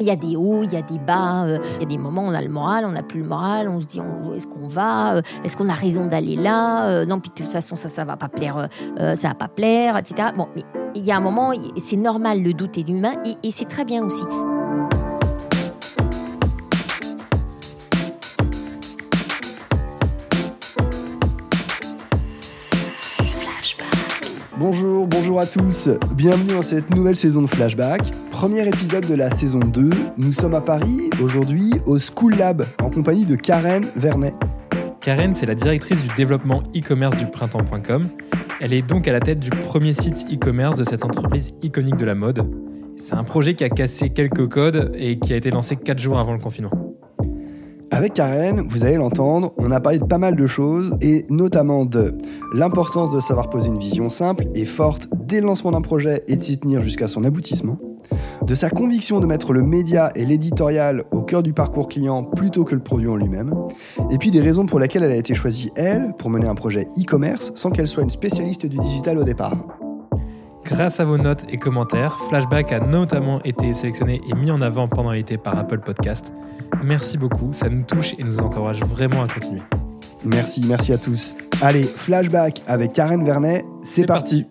Il y a des hauts, il y a des bas, euh, il y a des moments où on a le moral, on n'a plus le moral, on se dit on- est-ce qu'on va, euh, est-ce qu'on a raison d'aller là, Euh, non, puis de toute façon ça, ça va pas plaire, ça va pas plaire, etc. Bon, mais il y a un moment, c'est normal, le doute est humain et, et c'est très bien aussi. Bonjour, bonjour à tous, bienvenue dans cette nouvelle saison de Flashback. Premier épisode de la saison 2, nous sommes à Paris aujourd'hui au School Lab en compagnie de Karen Vernet. Karen, c'est la directrice du développement e-commerce du printemps.com. Elle est donc à la tête du premier site e-commerce de cette entreprise iconique de la mode. C'est un projet qui a cassé quelques codes et qui a été lancé 4 jours avant le confinement. Avec Karen, vous allez l'entendre, on a parlé de pas mal de choses et notamment de l'importance de savoir poser une vision simple et forte dès le lancement d'un projet et de s'y tenir jusqu'à son aboutissement, de sa conviction de mettre le média et l'éditorial au cœur du parcours client plutôt que le produit en lui-même, et puis des raisons pour lesquelles elle a été choisie, elle, pour mener un projet e-commerce sans qu'elle soit une spécialiste du digital au départ. Grâce à vos notes et commentaires, Flashback a notamment été sélectionné et mis en avant pendant l'été par Apple Podcast. Merci beaucoup, ça nous touche et nous encourage vraiment à continuer. Merci, merci à tous. Allez, flashback avec Karen Vernet, c'est parti.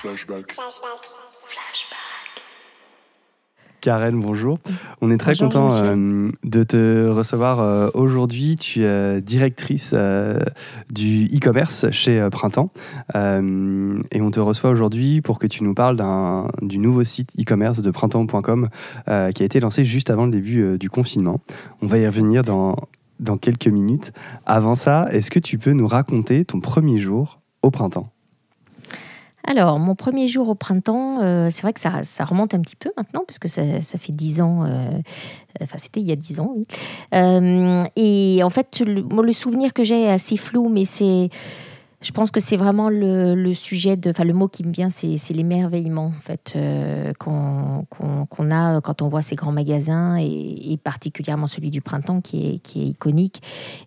Flashback. Karen, bonjour. On est très Bonjour, content euh, de te recevoir euh, aujourd'hui. Tu es directrice euh, du e-commerce chez Printemps. Et on te reçoit aujourd'hui pour que tu nous parles du nouveau site e-commerce de printemps.com qui a été lancé juste avant le début du confinement. On va y revenir dans, dans quelques minutes. Avant ça, est-ce que tu peux nous raconter ton premier jour au printemps? Alors, mon premier jour au printemps, euh, c'est vrai que ça, remonte un petit peu maintenant, parce que ça, fait dix ans, euh, enfin c'était il y a dix ans, oui. Euh, et en fait, le, le souvenir que j'ai est assez flou, mais c'est... Je pense que c'est vraiment le, sujet de, enfin le mot qui me vient, c'est l'émerveillement en fait euh, qu'on a quand on voit ces grands magasins et, particulièrement celui du printemps qui est, iconique.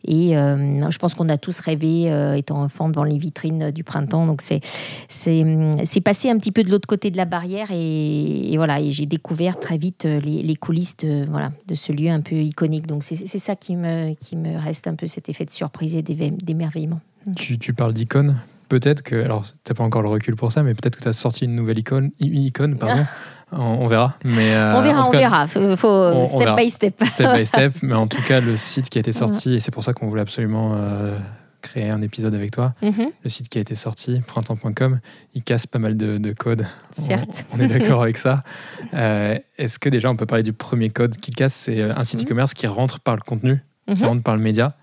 Et euh, je pense qu'on a tous rêvé euh, étant enfant devant les vitrines du printemps. Donc c'est c'est c'est passé un petit peu de l'autre côté de la barrière et, voilà et j'ai découvert très vite euh, les, coulisses de ce lieu un peu iconique. Donc c'est ça qui me reste un peu cet effet de surprise et d'émerveillement. Tu, tu parles d'icône Peut-être que, alors t'as pas encore le recul pour ça, mais peut-être que tu as sorti une nouvelle icône, une icône pardon. on, on verra. Mais, euh, on verra, on cas, verra. Faut, faut on step verra. by step. step by step, mais en tout cas, le site qui a été sorti, et c'est pour ça qu'on voulait absolument euh, créer un épisode avec toi, Mhm, le site qui a été sorti, printemps.com, il casse pas mal de, de codes. certes. On, est d'accord avec ça. Euh, Est-ce que déjà on peut parler du premier code qu'il casse? C'est un site Mhm. e-commerce qui rentre par le contenu, qui Mhm. rentre par le média.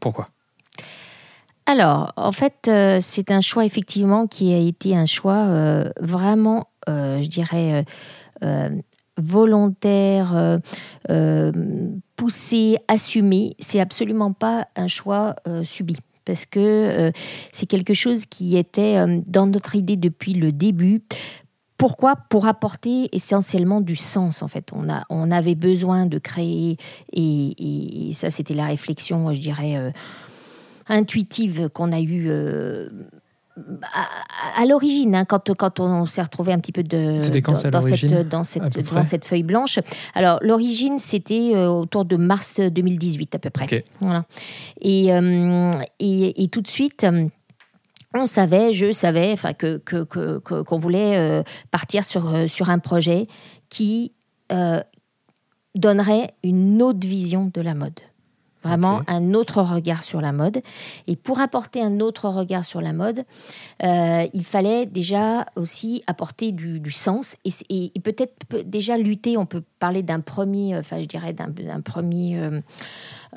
Pourquoi? Alors, en fait, euh, c'est un choix effectivement qui a été un choix euh, vraiment, euh, je dirais, volontaire, poussé, assumé. C'est absolument pas un choix subi. Parce que c'est quelque chose qui était dans notre idée depuis le début. Pourquoi? Pour apporter essentiellement du sens, en fait. On, a, on avait besoin de créer, et, et- ça, c'était la réflexion, je dirais, intuitive qu'on a eue euh, à, à l'origine, hein, quand, quand on s'est retrouvé un petit peu de, dans, à dans cette, dans cette, cette feuille blanche? Alors, l'origine, c'était euh, autour de mars 2018 à peu près. Voilà. Et, euh, et, et tout de suite, on savait, je savais, enfin que que- que- qu'on voulait euh, partir sur sur un projet qui euh, donnerait une autre vision de la mode. Vraiment un autre regard sur la mode. Et pour apporter un autre regard sur la mode, euh, il fallait déjà aussi apporter du, du sens et, c- et- et peut-être peut- déjà lutter. On peut parler d'un premier, euh, enfin je dirais d'un premier euh,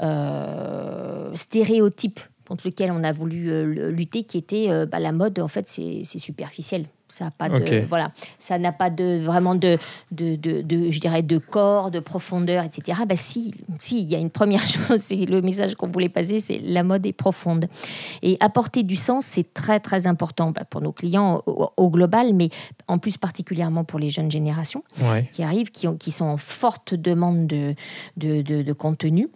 euh, stéréotype contre lequel on a voulu lutter, qui était bah, la mode. En fait, c'est superficiel. Ça a pas de voilà, ça n'a pas de vraiment de, de, de, de- je dirais de corps, de profondeur, etc. Bah si, si, il y a une première chose, c'est le message qu'on voulait passer, c'est la mode est profonde et apporter du sens, c'est très très important bah, pour nos clients au, au global, mais en plus particulièrement pour les jeunes générations Ouais. qui arrivent, qui, ont, qui sont en forte demande de, de, de- de contenu.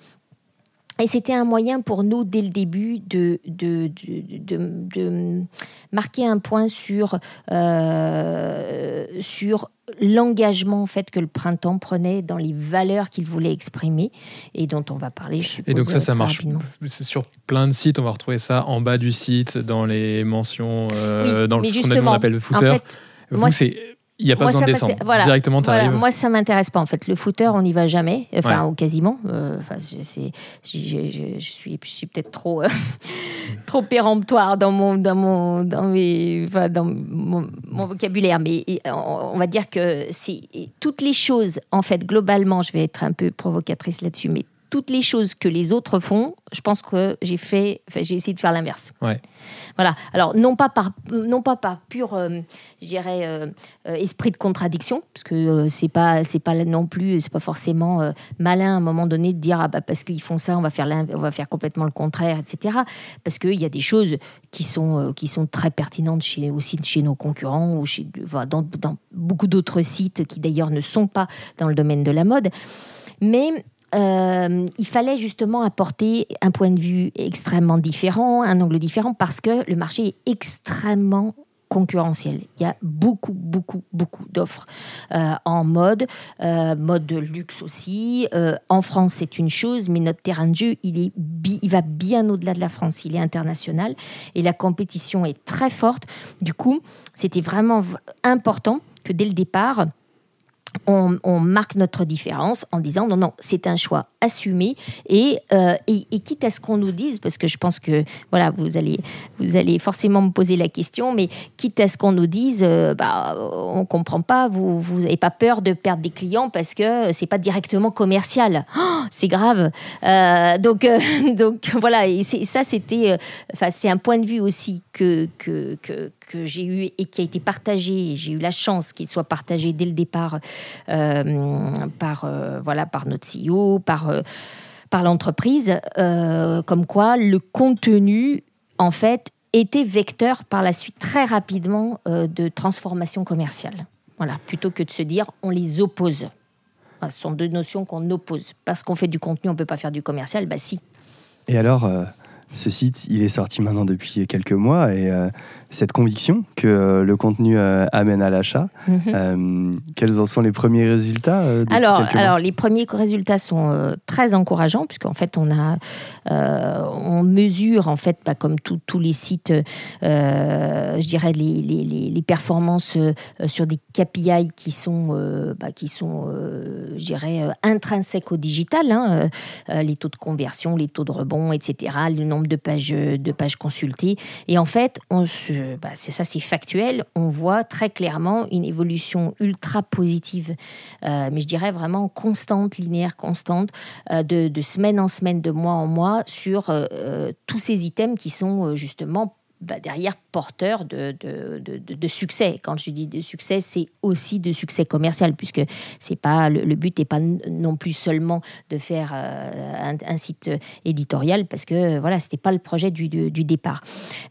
Et c'était un moyen pour nous, dès le début, de, de, de, de- marquer un point sur, euh, sur l'engagement en fait que le printemps prenait dans les valeurs qu'il voulait exprimer et dont on va parler. Je suppose, Et donc ça, ça marche rapidement. sur plein de sites. On va retrouver ça en bas du site, dans les mentions, euh, Oui, dans le, ce qu'on appelle le En footer. fait, Vous, moi, c'est il n'y a pas moi, besoin de descendre. voilà, Directement, tu Voilà, moi, ça m'intéresse pas en fait. Le footer, on n'y va jamais, enfin Ouais. ou quasiment. Euh, Enfin, je, c'est- je- je- suis, je suis peut-être trop, euh, trop péremptoire dans mon, dans mon, dans mes, enfin, dans mon, mon vocabulaire. Mais et, on, va dire que et toutes les choses, en fait, globalement, je vais être un peu provocatrice là-dessus, mais toutes les choses que les autres font, je pense que j'ai fait, enfin, j'ai essayé de faire l'inverse. Ouais. Voilà. Alors non pas par non pas par pur, euh, je dirais, euh, euh, esprit de contradiction, parce que euh, c'est pas c'est pas non plus, c'est pas forcément malin à un moment donné de dire ah bah parce qu'ils font ça, on va faire on va faire complètement le contraire, etc. Parce qu'il y a des choses qui sont qui sont très pertinentes chez aussi chez nos concurrents ou chez enfin, dans, dans beaucoup d'autres sites qui d'ailleurs ne sont pas dans le domaine de la mode, mais euh, il fallait justement apporter un point de vue extrêmement différent, un angle différent, parce que le marché est extrêmement concurrentiel. Il y a beaucoup, beaucoup, beaucoup d'offres euh, en mode, euh, mode de luxe aussi. En France, c'est une chose, mais notre terrain de jeu, il, est il va bien au-delà de la France. Il est international et la compétition est très forte. Du coup, c'était vraiment important que dès le départ, on, marque notre différence en disant non, non, c'est un choix assumé et, euh, et, et quitte à ce qu'on nous dise, parce que je pense que voilà, vous allez, vous allez forcément me poser la question, mais quitte à ce qu'on nous dise, euh, bah, on comprend pas, vous n'avez pas peur de perdre des clients parce que c'est pas directement commercial. Oh, c'est grave. Euh, donc, euh, donc voilà, et ça c'était, c'est un point de vue aussi que, que, que j'ai eu et qui a été partagé. J'ai eu la chance qu'il soit partagé dès le départ euh, par euh, voilà par notre CEO, par euh, par l'entreprise, comme quoi le contenu en fait était vecteur par la suite très rapidement de transformation commerciale. Voilà, plutôt que de se dire on les oppose. Ce sont deux notions qu'on oppose. Parce qu'on fait du contenu, on ne peut pas faire du commercial. Bah si. Et alors, ce site, il est sorti maintenant depuis quelques mois et euh, cette conviction que euh, le contenu euh, amène à l'achat, Mhm. quels en sont les premiers résultats Alors, alors, les premiers résultats sont très encourageants puisqu'en fait, on a, on mesure en fait, bah, comme tous les sites, je dirais les, les- les- performances sur des KPI qui sont, bah, qui sont, je dirais, intrinsèques au digital, hein, les taux de conversion, les taux de rebond, etc., le nombre de pages, de pages consultées. Et en fait, on se, bah, c'est ça, c'est factuel. On voit très clairement une évolution ultra positive, euh, mais je dirais vraiment constante, linéaire, constante, euh, de, de semaine en semaine, de mois en mois, sur euh, euh, tous ces items qui sont euh, justement bah, derrière porteur de, de, de- succès. Quand je dis de succès, c'est aussi de succès commercial, puisque c'est pas le, but n'est pas non plus seulement de faire euh, un, site éditorial, parce que voilà, c'était pas le projet du, du- départ.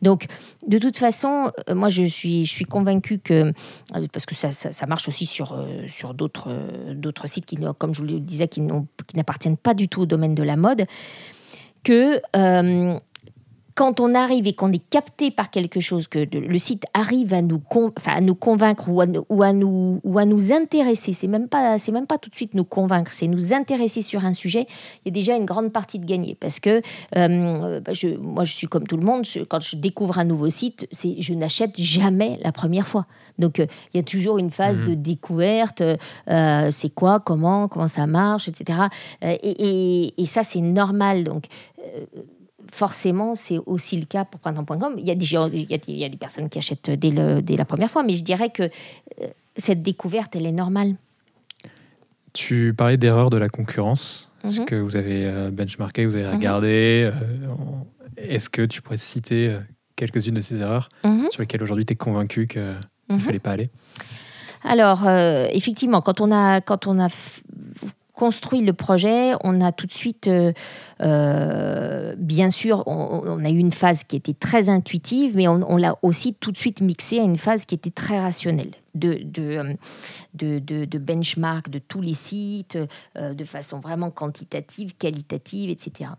Donc, de toute façon, euh, moi, je suis, je suis convaincue que, euh, parce que ça, ça- marche aussi sur, sur d'autres d'autres sites qui, comme je vous le disais, qui n'appartiennent pas du tout au domaine de la mode, que quand on arrive et qu'on est capté par quelque chose, que le site arrive à nous, con- enfin, à nous convaincre ou à, nous- ou à nous, ou à nous intéresser, c'est même pas, c'est même pas tout de suite nous convaincre, c'est nous intéresser sur un sujet. Il y a déjà une grande partie de gagner parce que euh, je, moi, je suis comme tout le monde. je- quand je découvre un nouveau site, c'est, je n'achète jamais la première fois. Donc, euh, il y a toujours une phase de découverte. euh, c'est quoi, comment, comment ça marche, etc. Et, et- et ça, c'est normal. Donc forcément, c'est aussi le cas pour printemps.com. Il y a des il y a des, il y a des personnes qui achètent dès, le- dès la première fois, mais je dirais que euh, cette découverte, elle est normale. Tu parlais d'erreur de la concurrence, ce Mhm. que vous avez euh, benchmarké, vous avez Mhm. regardé. euh, Est-ce que tu pourrais citer quelques-unes de ces erreurs Mhm, sur lesquelles aujourd'hui tu es convaincu qu'il ne fallait pas aller? Alors, euh, effectivement, quand on a, quand on a construit le projet, on a tout de suite, euh, euh, bien sûr, on, on a eu une phase qui était très intuitive, mais on, on l'a aussi tout de suite mixé à une phase qui était très rationnelle. de, de, de, de, benchmark de tous les sites euh, de façon vraiment quantitative, qualitative, etc.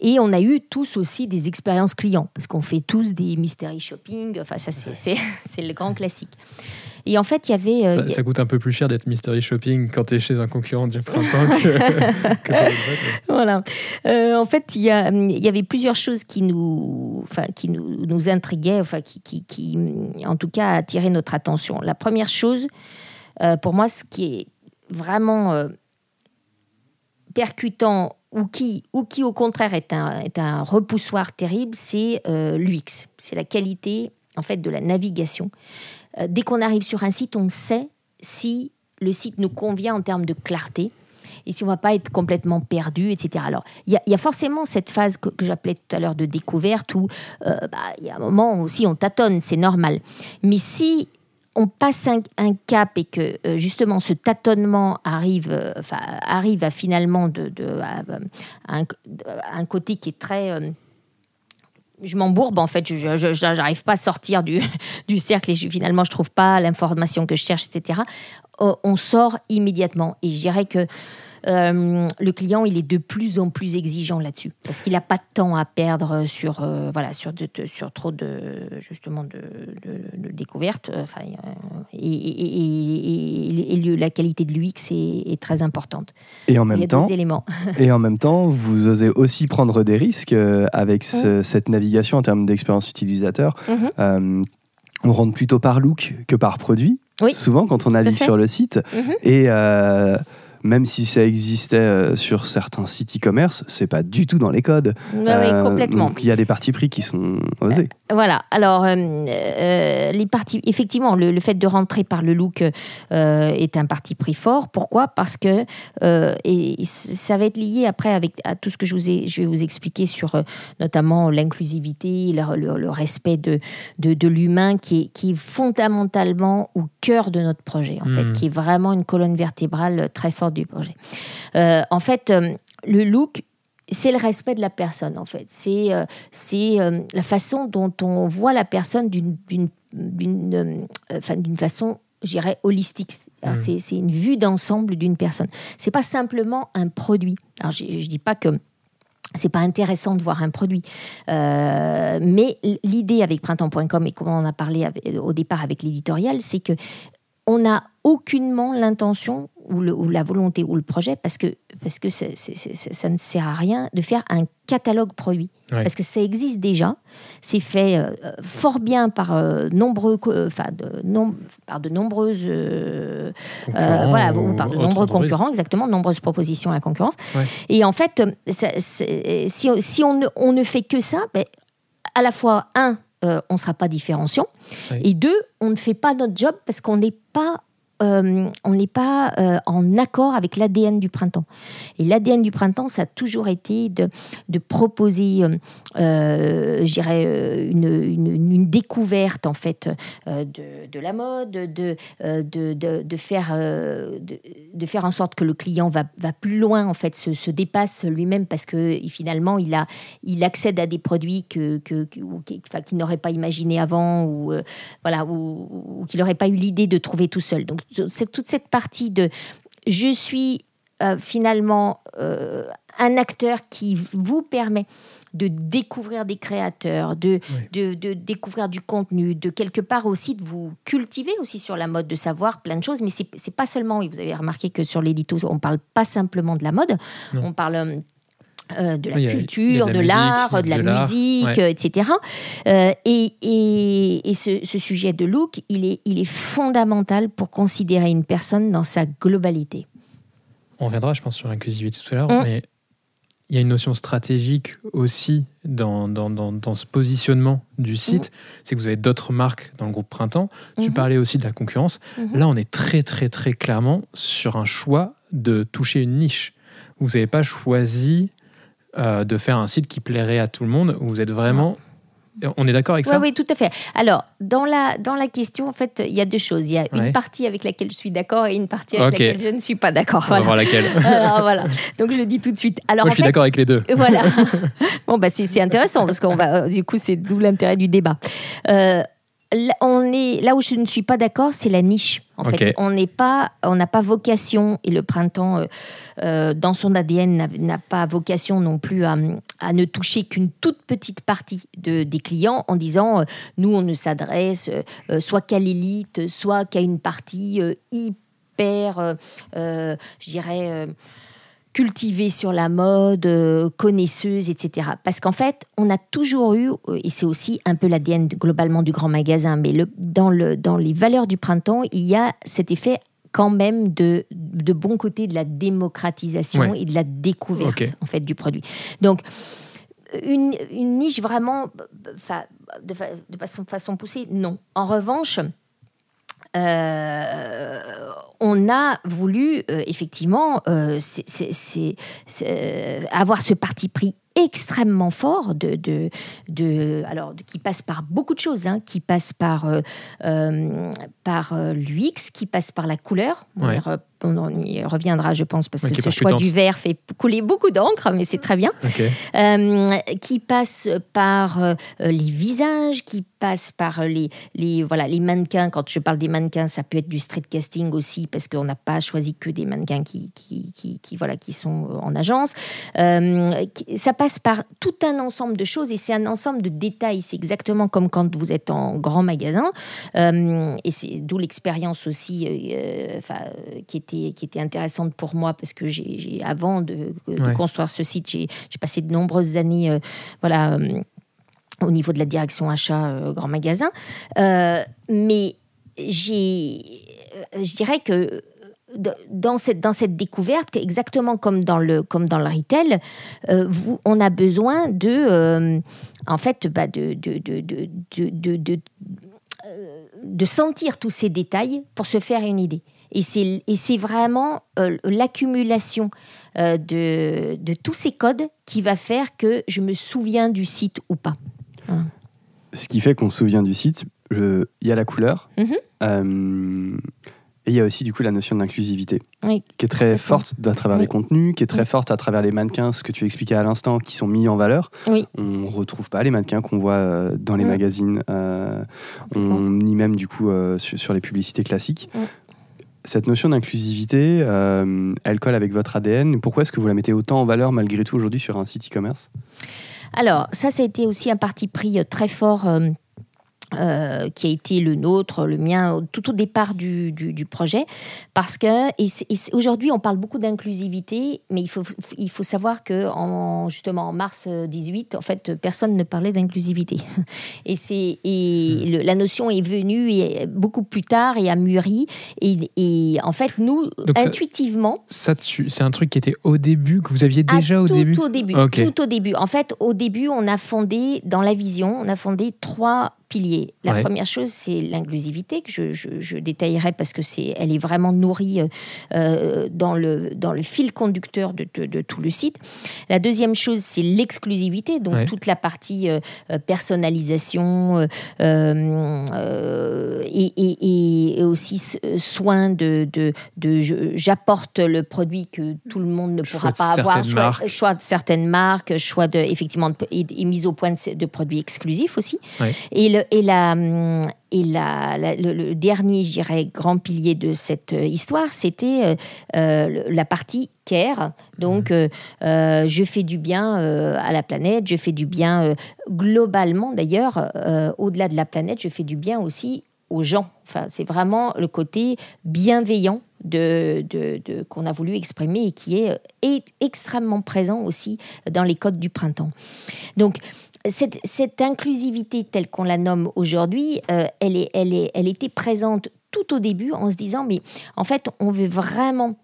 Et on a eu tous aussi des expériences clients, parce qu'on fait tous des mystery shopping, enfin ça c'est le grand classique. Et en fait, il y avait. Euh, ça, coûte un peu plus cher d'être mystery shopping quand tu es chez un concurrent du printemps que, Voilà. Euh, en fait, il y, a, y avait plusieurs choses qui nous, enfin, qui nous, nous intriguaient, enfin, qui, qui, qui, en tout cas, attiraient notre attention. La première chose, euh, pour moi, ce qui est vraiment percutant ou qui, ou qui, au contraire, est un, est un repoussoir terrible, c'est l'UX. C'est la qualité, en fait, de la navigation. Euh, dès qu'on arrive sur un site, on sait si le site nous convient en termes de clarté et si on va pas être complètement perdu, etc. Alors, il y, a forcément cette phase que, j'appelais tout à l'heure de découverte où euh, bah, il y a un moment aussi on tâtonne, c'est normal. Mais si on passe un, cap et que euh, justement ce tâtonnement arrive, arrive à finalement de, un, côté qui est très je m'embourbe en fait, je n'arrive pas à sortir du, du cercle et finalement je trouve pas l'information que je cherche, etc. Euh, on sort immédiatement et je dirais que euh, le client, il est de plus en plus exigeant là-dessus parce qu'il n'a pas de temps à perdre sur, euh, voilà, sur, sur trop de, justement de, de, découvertes. Enfin, et, et, la qualité de l'UX est, est, très importante. Et en même temps, éléments. et en même temps, vous osez aussi prendre des risques euh, avec mmh. cette navigation en termes d'expérience utilisateur. Mmh. on rentre plutôt par look que par produit. Souvent, quand on navigue sur le site. Mmh. Et même si ça existait euh, sur certains sites e-commerce, c'est pas du tout dans les codes. Oui, euh, complètement. Donc il y a des parties pris qui sont osés. Voilà. Alors, les parties, effectivement, le, fait de rentrer par le look est un parti pris fort. Pourquoi? Parce que et ça va être lié après avec à tout ce que je, vous ai, je vais vous expliquer sur notamment l'inclusivité, le, respect de, de, de l'humain qui est, qui est fondamentalement au cœur de notre projet, en fait, hmm. qui est vraiment une colonne vertébrale très forte du projet. Euh, en fait, euh, le look, c'est le respect de la personne, en fait. C'est euh, c'est la façon dont on voit la personne d'une façon, j'irais, holistique. Mmh. C'est une vue d'ensemble d'une personne. C'est pas simplement un produit. Alors, je, ne dis pas que c'est pas intéressant de voir un produit. mais l'idée avec printemps.com et comme on en a parlé au départ avec l'éditorial, c'est que on n'a aucunement l'intention ou, la volonté ou le projet, parce que, parce que ça ne sert à rien de faire un catalogue produit. Parce que ça existe déjà, c'est fait euh, fort bien par, euh, nombreux, enfin de, par de nombreuses, euh, voilà, par de nombreux concurrents, exactement, de nombreuses propositions à la concurrence. Et en fait, si, si on, ne, on, ne, fait que ça, ben, à la fois, un, on ne sera pas différenciant, et deux, on ne fait pas notre job parce qu'on n'est pas euh, on n'est pas euh, en accord avec l'ADN du printemps. Et l'ADN du printemps, ça a toujours été de, proposer, euh, je dirais, une, une, découverte en fait de, la mode, de, de, de faire, de, faire en sorte que le client va, va plus loin, en fait, se, se dépasse lui-même parce que finalement, il, a, il accède à des produits que, que, qu'il n'aurait pas imaginé avant ou, voilà, ou qu'il n'aurait pas eu l'idée de trouver tout seul. Donc, c'est toute cette partie de je suis euh, finalement euh, un acteur qui vous permet de découvrir des créateurs, de, de, découvrir du contenu, de quelque part aussi de vous cultiver aussi sur la mode, de savoir plein de choses. Mais c'est, n'est pas seulement, et vous avez remarqué que sur l'édito, on parle pas simplement de la mode, on parle euh, euh, de la culture, de, l'art, de la musique, etc. Euh, et, et, ce, sujet de look, il est, il est fondamental pour considérer une personne dans sa globalité. On reviendra, je pense, sur l'inclusivité tout à l'heure, mm. mais il y a une notion stratégique aussi dans, dans, dans, ce positionnement du site. Mm. C'est que vous avez d'autres marques dans le groupe Printemps. Tu mm-hmm. parlais aussi de la concurrence. Mm-hmm. Là, on est très, très, très clairement sur un choix de toucher une niche. Vous n'avez pas choisi euh, de faire un site qui plairait à tout le monde Vous êtes vraiment on est d'accord avec ça? Oui, tout à fait. Alors, dans la, dans la question, en fait, il y a deux choses. Il y a une partie avec laquelle je suis d'accord et une partie avec laquelle je ne suis pas d'accord. On va voir laquelle. Alors, voilà. Donc, je le dis tout de suite. Alors, Moi, je suis d'accord avec les deux. Voilà. bon, bah, c'est intéressant parce qu'on va, du coup, c'est d'où l'intérêt du débat. Euh, on est, là où je ne suis pas d'accord, c'est la niche. En fait, on n'est pas, on n'a pas vocation, et le printemps, euh, euh, dans son ADN, n'a- pas vocation non plus à, à ne toucher qu'une toute petite partie de, des clients en disant, euh, nous, on ne s'adresse soit qu'à l'élite, soit qu'à une partie hyper, je dirais, cultivée sur la mode, euh, connaisseuse, etc. Parce qu'en fait, on a toujours eu, euh, et c'est aussi un peu l'ADN globalement du grand magasin, mais le, dans, le, dans les valeurs du printemps, il y a cet effet quand même de, de bon côté de la démocratisation Ouais. et de la découverte en fait du produit. Donc une, une niche vraiment de, fa- de façon, façon poussée, non. En revanche, euh, on a voulu euh, effectivement euh, avoir ce parti pris extrêmement fort de, de, de- alors de- qui passe par beaucoup de choses hein, qui passe par par l'UX qui passe par la couleur Ouais. On y reviendra je pense parce que ce choix du vert fait couler beaucoup d'encre mais c'est très bien euh, qui passe par euh, les visages, qui passe par les, les, voilà, les mannequins. Quand je parle des mannequins, ça peut être du street casting aussi, parce qu'on n'a pas choisi que des mannequins qui, qui, qui, qui, voilà, qui sont en agence. Euh, ça passe par tout un ensemble de choses, et c'est un ensemble de détails. C'est exactement comme quand vous êtes en grand magasin, euh, et c'est d'où l'expérience aussi euh, enfin, euh, qui, était, qui était intéressante pour moi, parce que j'ai, avant de, de Ouais. construire ce site, j'ai, passé de nombreuses années euh, voilà, euh, au niveau de la direction achat euh, grand magasin. Euh, mais j'ai, je dirais que dans cette, dans cette découverte, exactement comme dans le, comme dans le retail, euh, vous, on a besoin de, euh, en fait, bah, de, de, de, de sentir tous ces détails pour se faire une idée. Et c'est, vraiment euh, l'accumulation euh, de, de tous ces codes qui va faire que je me souviens du site ou pas. Ce qui fait qu'on se souvient du site, je- il y a la couleur, Mhm. euh, et il y a aussi du coup la notion d'inclusivité, Oui. qui est très forte à travers les contenus, qui est très Oui. forte à travers les mannequins, ce que tu expliquais à l'instant, qui sont mis en valeur. On retrouve pas les mannequins qu'on voit euh, dans les Mm. magazines, euh, on, ni même du coup euh, sur, sur les publicités classiques. Cette notion d'inclusivité, euh, elle colle avec votre ADN. Pourquoi est-ce que vous la mettez autant en valeur malgré tout aujourd'hui sur un site e-commerce? Alors, ça, été aussi un parti pris euh, très fort. euh, euh, qui a été le nôtre, le mien, tout au départ du, du- du projet. Parce que, aujourd'hui, on parle beaucoup d'inclusivité, mais il faut, il faut savoir que, en, justement, en mars euh, 18, en fait, personne ne parlait d'inclusivité. Et, c'est, et le- la notion est venue et, beaucoup plus tard et a mûri. Et, et en fait, nous, Donc intuitivement, Ça, c'est un truc qui était au début, que vous aviez ah, déjà au tout début? au début. Ok. Tout au début. En fait, au début, on a fondé, dans la vision, on a fondé trois piliers. La Ouais. première chose, c'est l'inclusivité, que je, je- je détaillerai parce que c'est, elle est vraiment nourrie euh, euh, dans, le, dans le fil conducteur de, de- de tout le site. La deuxième chose, c'est l'exclusivité, donc Ouais. toute la partie euh, personnalisation euh, et, et- et aussi soin de, de, de- je- j'apporte le produit que tout le monde ne pourra pas avoir, choix, de certaines marques, choix de effectivement de- et, et mise au point de, de produits exclusifs aussi. Ouais. Et le et la et la, la- le, le dernier, je dirais, grand pilier de cette euh, histoire, c'était euh, euh, la partie care. Donc, euh, euh, je fais du bien euh, à la planète, je fais du bien globalement d'ailleurs, au-delà de la planète, je fais du bien aussi aux gens. Enfin, c'est vraiment le côté bienveillant de, de- de- qu'on a voulu exprimer et qui est, est extrêmement présent aussi dans les codes du printemps. Donc, cette, inclusivité telle qu'on la nomme aujourd'hui, euh, elle, est, elle, est, elle était présente tout au début en se disant, mais en fait, on veut vraiment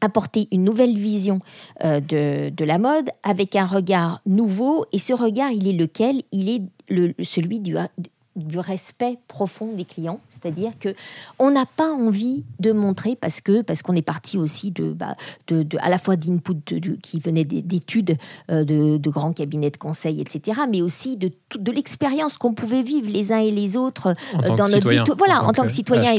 apporter une nouvelle vision euh, de, de la mode avec un regard nouveau. Et ce regard, il est lequel? Il est le, celui du, du respect profond des clients, c'est-à-dire que on n'a pas envie de montrer parce que parce qu'on est parti aussi de, bah, de, de- à la fois d'input qui venait des- d'études euh, de, de grands cabinets de conseil, etc., mais aussi de, de l'expérience qu'on pouvait vivre les uns et les autres euh, dans notre citoyen, vie, voilà, en en, tant que que citoyen et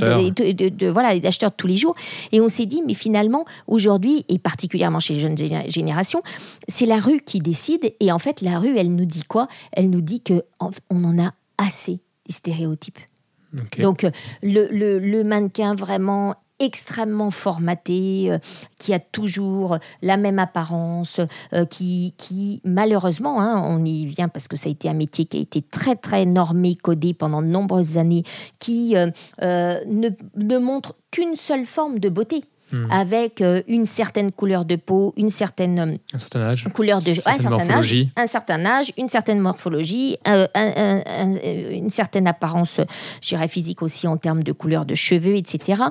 de- voilà, et acheteurs de tous les jours. Et on s'est dit, mais finalement, aujourd'hui, et particulièrement chez les jeunes géné- générations, c'est la rue qui décide. Et en fait, la rue, elle nous dit quoi? Elle nous dit que en- on en a assez stéréotypes. Donc euh, le, le- le mannequin vraiment extrêmement formaté, euh, qui a toujours la même apparence, euh, qui, qui malheureusement, hein, on y vient parce que ça a été un métier qui a été très très normé, codé pendant de nombreuses années, qui euh, ne, ne montre qu'une seule forme de beauté. Hmm. Avec euh, une certaine couleur de peau, une certaine euh, Un certain âge. couleur de un certain âge, morphologie. un certain âge, une certaine morphologie, euh, un- un- un- une certaine apparence, je dirais physique aussi en termes de couleur de cheveux, etc.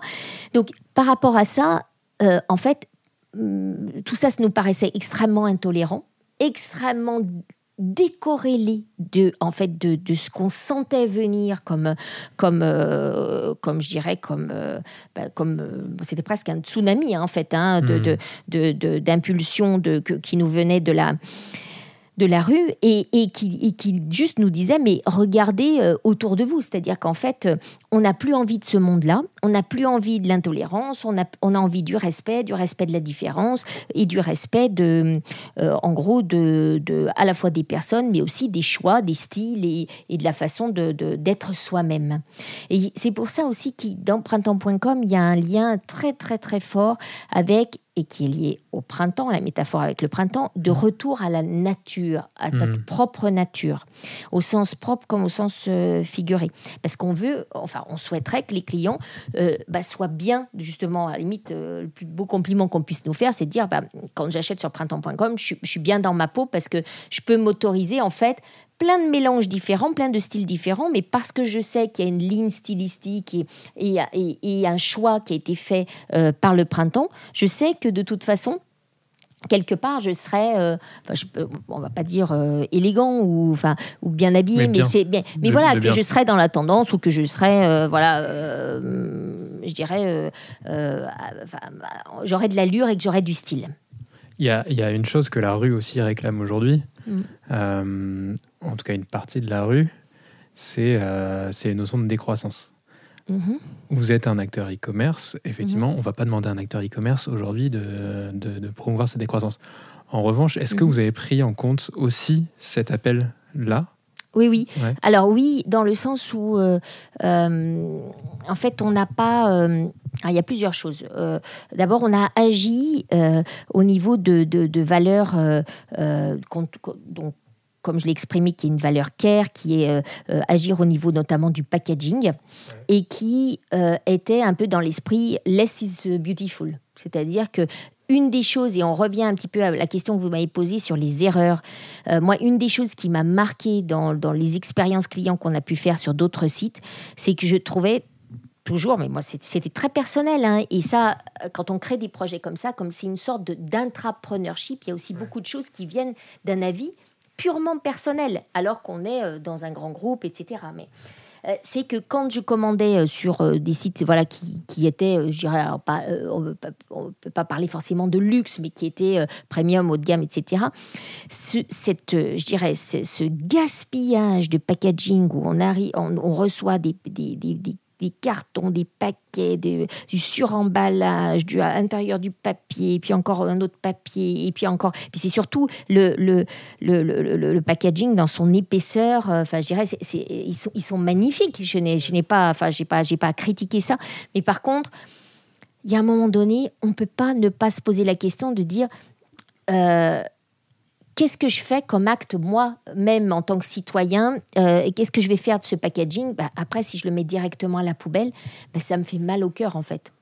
Donc par rapport à ça, euh, en fait, hum, tout ça, ça nous paraissait extrêmement intolérant, extrêmement décorrélé de en fait de, de ce qu'on sentait venir comme comme euh, comme je dirais comme euh, bah, comme euh, c'était presque un tsunami hein, en fait hein, de, Hmm. de, de- de- d'impulsion de, que- qui nous venait de la de la rue et, qui, juste nous disait mais regardez euh, autour de vous. C'est-à-dire qu'en fait euh, on n'a plus envie de ce monde-là. On n'a plus envie de l'intolérance. On a, envie du respect du respect de la différence et du respect de euh, en gros de, à la fois des personnes mais aussi des choix des styles et, de la façon d'être soi-même. Et c'est pour ça aussi que dans printemps.com il y a un lien très très très fort avec et qui est lié au printemps, la métaphore avec le printemps, de retour à la nature, à notre Mm. propre nature, au sens propre comme au sens euh, figuré. Parce qu'on veut, enfin, on souhaiterait que les clients euh, bah, soient bien, justement, à la limite, euh, le plus beau compliment qu'on puisse nous faire, c'est de dire, bah, quand j'achète sur printemps.com, je suis bien dans ma peau parce que je peux m'autoriser, en fait, plein de mélanges différents, plein de styles différents, mais parce que je sais qu'il y a une ligne stylistique et, et, et- et un choix qui a été fait euh, par le printemps, je sais que de toute façon, quelque part, je serais, euh, enfin, je peux- on va pas dire euh, élégant ou, enfin, ou bien habillé, Mais mais, bien. c'est bien. Mais De- voilà, de que bien. je serais dans la tendance ou que je serais, euh, voilà, je dirais, j'aurais de l'allure et que j'aurais du style. Il y a, il y a une chose que la rue aussi réclame aujourd'hui, Mm. euh, en tout cas une partie de la rue, c'est euh, une notion de décroissance. Mhm. Vous êtes un acteur e-commerce, effectivement, on ne va pas demander à un acteur e-commerce aujourd'hui de, de- de promouvoir cette décroissance. En revanche, est-ce que Mhm. vous avez pris en compte aussi cet appel-là? Oui, oui. Ouais. Alors oui, dans le sens où, euh, euh, en fait, on n'a pas... ah, il y a plusieurs choses. Euh, D'abord, on a agi euh, au niveau de, de, de valeurs euh, euh, dont comme je l'ai exprimé, qui est une valeur care, qui est euh, euh, agir au niveau notamment du packaging, et qui euh, était un peu dans l'esprit less is beautiful. C'est-à-dire que une des choses, et on revient un petit peu à la question que vous m'avez posée sur les erreurs, euh, moi, une des choses qui m'a marqué dans, dans les expériences clients qu'on a pu faire sur d'autres sites, c'est que je trouvais toujours, mais moi c'était très personnel, hein, et ça, quand on crée des projets comme ça, comme c'est une sorte d'intrapreneurship, il y a aussi beaucoup de choses qui viennent d'un avis purement personnel, alors qu'on est euh, dans un grand groupe, etc. Mais euh, c'est que quand je commandais euh, sur euh, des sites voilà, qui, qui étaient, euh, je dirais, alors pas, on ne peut pas parler forcément de luxe, mais qui étaient premium, haut de gamme, etc., ce, cette, je dirais, ce, ce gaspillage de packaging où on, arrive, on, on reçoit des, des, des- des- des cartons, des paquets, du suremballage, du, à l'intérieur du papier, puis encore un autre papier, et puis encore. Puis c'est surtout le, le, le, le, packaging dans son épaisseur. euh, Enfin, je dirais, ils, sont, ils sont magnifiques. Je n'ai, je n'ai pas, enfin, j'ai pas, j'ai pas critiqué ça. Mais par contre, il y a un moment donné, on ne peut pas ne pas se poser la question de dire. euh, Qu'est-ce que je fais comme acte, moi-même, en tant que citoyen euh, et Qu'est-ce que je vais faire de ce packaging? Bah, Après, si je le mets directement à la poubelle, bah, ça me fait mal au cœur, en fait.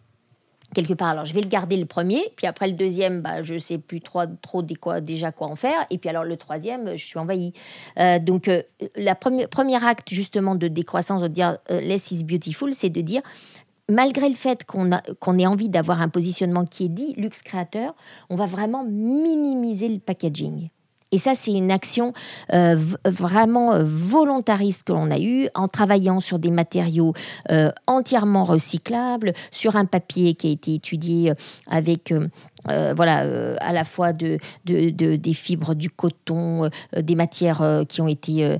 Quelque part. Alors, je vais le garder le premier, puis après le deuxième, bah, je ne sais plus trop, trop des déjà quoi en faire. Et puis alors le troisième, je suis envahie. Euh, donc, euh, première, premier acte, justement, de décroissance, de dire euh, less is beautiful, c'est de dire malgré le fait qu'on qu'on ait envie d'avoir un positionnement qui est dit luxe créateur, on va vraiment minimiser le packaging. Et ça, c'est une action euh, vraiment euh, volontariste que l'on a eue en travaillant sur des matériaux euh, entièrement recyclables, sur un papier qui a été étudié avec voilà, à la fois de, de- de- des fibres, du coton, des matières qui ont été...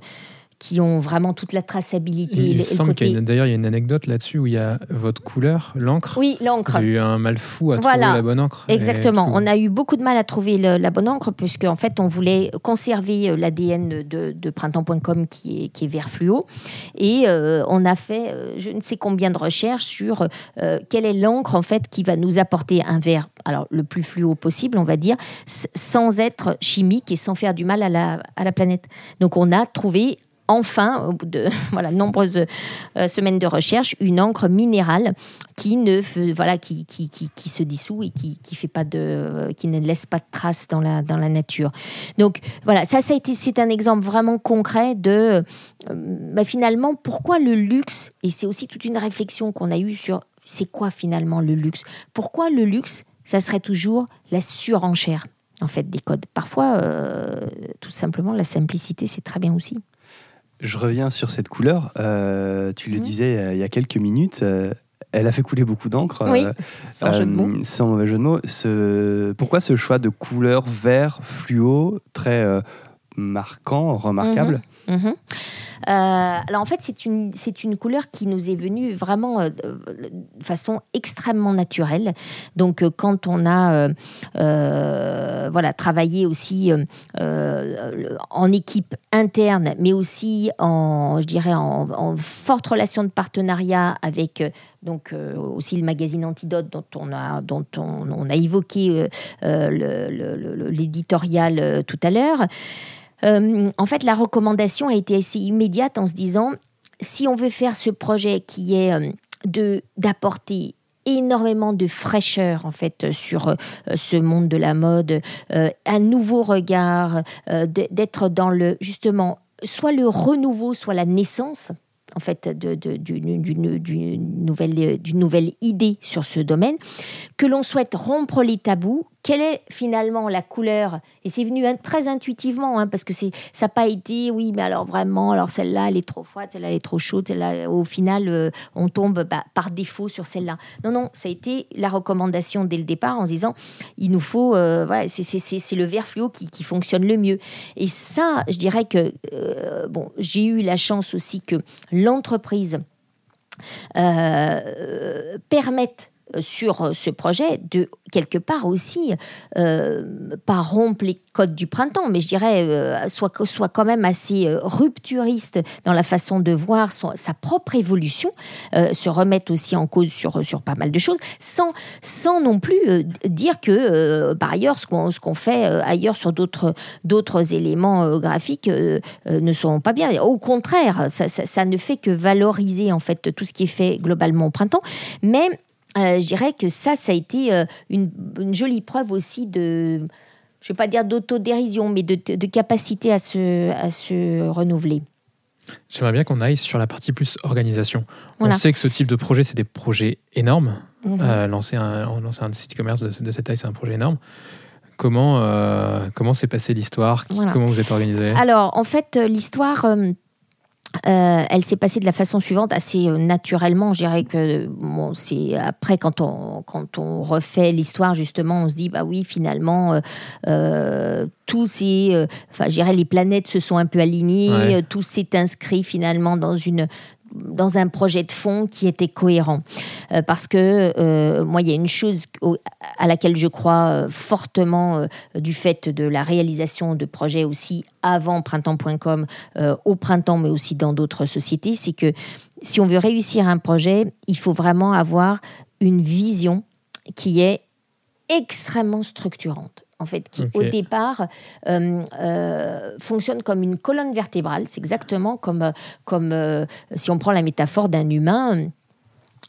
qui ont vraiment toute la traçabilité. Il, et le- et le semble qu'il y a côté- une- d'ailleurs il y a une anecdote là-dessus où il y a votre couleur, l'encre. Oui, l'encre. avez eu un mal fou à Voilà. trouver la bonne encre. Exactement. On a eu beaucoup de mal à trouver le- la bonne encre puisque en fait on voulait conserver euh, l'ADN de, de printemps.com qui est, qui est vert fluo et euh, on a fait euh, je ne sais combien de recherches sur euh, quelle est l'encre en fait qui va nous apporter un vert alors le plus fluo possible on va dire sans être chimique et sans faire du mal à la, à la planète. Donc on a trouvé enfin, au bout de voilà, nombreuses euh, semaines de recherche, une encre minérale qui ne voilà qui, qui, qui, se dissout et qui, de qui ne laisse pas de traces dans la dans la nature. Donc voilà, ça ça été c'est un exemple vraiment concret de euh, bah, finalement pourquoi le luxe et c'est aussi toute une réflexion qu'on a eue sur c'est quoi finalement le luxe? Pourquoi le luxe ça serait toujours la surenchère en fait des codes? Parfois euh, tout simplement la simplicité c'est très bien aussi. Je reviens sur cette couleur. Euh, tu le Mhm. disais euh, il y a quelques minutes. euh, elle a fait couler beaucoup d'encre. Oui, sans jeu de mots. Sans mauvais jeu de mots. Ce... Pourquoi ce choix de couleur vert fluo très marquant, remarquable? Mhm. Euh, alors en fait, c'est une, une couleur qui nous est venue vraiment euh, de façon extrêmement naturelle. Donc euh, quand on a euh, euh, voilà, travaillé aussi euh, euh, en équipe interne, mais aussi en, je dirais, en, forte relation de partenariat avec euh, donc euh, aussi le magazine Antidote dont on a, dont on, a évoqué euh, euh, l'éditorial euh, tout à l'heure. Euh, en fait, la recommandation a été assez immédiate en se disant si on veut faire ce projet qui est euh, de d'apporter énormément de fraîcheur en fait sur euh, ce monde de la mode, un nouveau regard, de- d'être dans le justement soit le renouveau, soit la naissance en fait de- de- d'une d'une nouvelle d'une nouvelle idée sur ce domaine, que l'on souhaite rompre les tabous. Quelle est finalement la couleur? Et c'est venu très intuitivement, hein, parce que ça n'a pas été, oui, mais alors vraiment, alors celle-là, elle est trop froide, celle-là, elle est trop chaude, celle-là, au final, euh, on tombe bah, par défaut sur celle-là. Non, non, ça a été la recommandation dès le départ en disant, il nous faut, euh, c'est- le vert fluo qui, fonctionne le mieux. Et ça, je dirais que, euh, bon, j'ai eu la chance aussi que l'entreprise permette sur ce projet de quelque part aussi euh, pas rompre les codes du printemps mais je dirais euh, soit soit quand même assez euh, rupturiste dans la façon de voir sa propre évolution euh, se remettre aussi en cause sur sur pas mal de choses sans sans non plus euh, dire que euh, par ailleurs ce qu'on ce qu'on fait euh, ailleurs sur d'autres d'autres éléments euh, graphiques euh, euh, ne sont pas bien. Au contraire ça, ça, ça ne fait que valoriser en fait tout ce qui est fait globalement au printemps. Mais euh, je dirais que ça, ça a été euh, une, une jolie preuve aussi de, je ne vais pas dire d'autodérision, mais de, de capacité à se, à se renouveler. J'aimerais bien qu'on aille sur la partie plus organisation. Voilà. On sait que ce type de projet, c'est des projets énormes. Mhm. Euh, lancer, un, lancer un site e-commerce de, de cette taille, c'est un projet énorme. Comment euh, comment s'est passée l'histoire? Voilà. Comment vous êtes organisé? Alors, en fait, l'histoire, euh, euh, elle s'est passée de la façon suivante, assez euh, naturellement. Je dirais que bon, c'est après, quand on, quand on refait l'histoire, justement, on se dit, bah oui, finalement, euh, euh, tout s'est. Enfin, je dirais, les planètes se sont un peu alignées, Ouais. tout s'est inscrit finalement dans une dans un projet de fond qui était cohérent. Euh, parce que euh, moi, il y a une chose à laquelle je crois euh, fortement du fait de la réalisation de projets aussi avant printemps.com, au printemps, mais aussi dans d'autres sociétés, c'est que si on veut réussir un projet, il faut vraiment avoir une vision qui est extrêmement structurante. En fait, qui au départ euh, euh, fonctionne comme une colonne vertébrale. C'est exactement comme, comme euh, si on prend la métaphore d'un humain.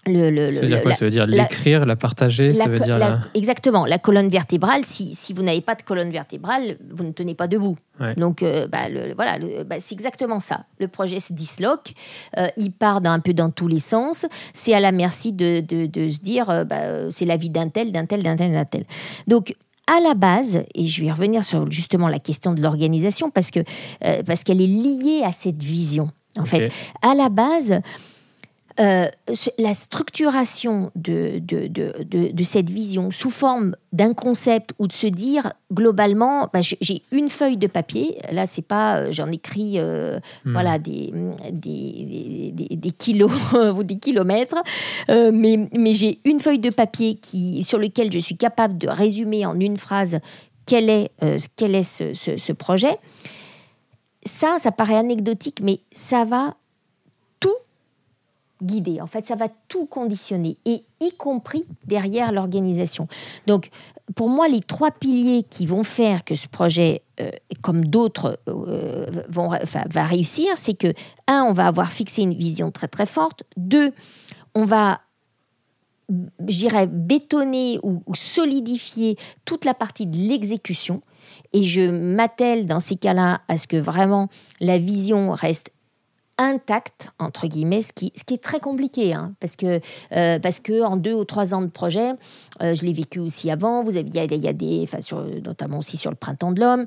Le, le- Ça veut dire quoi la- Ça veut dire l'écrire, la partager? Ça veut dire la- Exactement, la colonne vertébrale, si, si vous n'avez pas de colonne vertébrale, vous ne tenez pas debout. Ouais. Donc euh, bah, le- voilà, bah, c'est exactement ça. Le projet se disloque, euh, il part d'un peu dans tous les sens, c'est à la merci de, de- de se dire, euh, bah, c'est la vie d'un tel, d'un tel, d'un tel, d'un tel. Donc à la base, et je vais revenir sur justement la question de l'organisation parce euh, parce qu'elle est liée à cette vision. En fait, à la base, euh, la structuration de, de, de, de, cette vision sous forme d'un concept ou de se dire globalement, bah, j'ai une feuille de papier, là c'est pas, euh, j'en écris euh, hmm. voilà, des, des, des, des, kilos ou des kilomètres, mais, mais j'ai une feuille de papier qui, sur lequel je suis capable de résumer en une phrase quel est, quel est ce, ce, ce projet. Ça, ça paraît anecdotique, mais ça va guider. En fait, ça va tout conditionner, et y compris derrière l'organisation. Donc, pour moi, les trois piliers qui vont faire que ce projet, euh, comme d'autres, euh, vont, va réussir, c'est que, un, on va avoir fixé une vision très très forte. Deux, on va je dirais, bétonner ou, solidifier toute la partie de l'exécution. Et je m'attelle dans ces cas-là à ce que vraiment la vision reste intact entre guillemets, ce qui, ce qui est très compliqué, hein, parce que euh, parce que en deux ou trois ans de projet, euh, je l'ai vécu aussi avant. Il y a, y a des, enfin sur, notamment aussi sur le printemps de l'homme.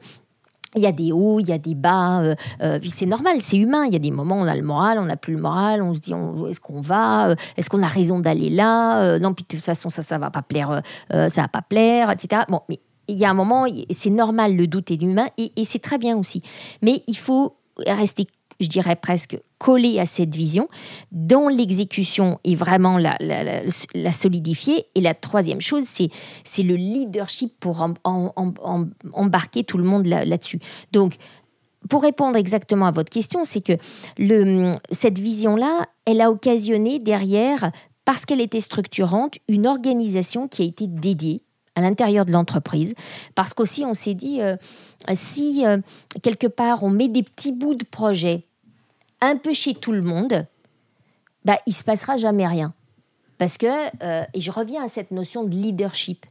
Il y a des hauts, il y a des bas, euh, puis c'est normal, c'est humain. Il y a des moments où on a le moral, on n'a plus le moral, on se dit est-ce qu'on va, est-ce qu'on a raison d'aller là Non, puis de toute façon ça, ça va pas plaire, ça va pas plaire, etc. Bon, mais il y a un moment, c'est normal, le doute est humain et c'est très bien aussi. Mais il faut rester je dirais presque collé à cette vision, dont l'exécution est vraiment la, solidifier. Et la troisième chose, c'est le leadership pour embarquer tout le monde là-dessus. Donc, pour répondre exactement à votre question, c'est que cette vision-là, elle a occasionné derrière, parce qu'elle était structurante, une organisation qui a été dédiée à l'intérieur de l'entreprise, parce qu'aussi on s'est dit, euh, si euh, quelque part on met des petits bouts de projet un peu chez tout le monde, bah, il se passera jamais rien. Parce que, euh, et je reviens à cette notion de leadership,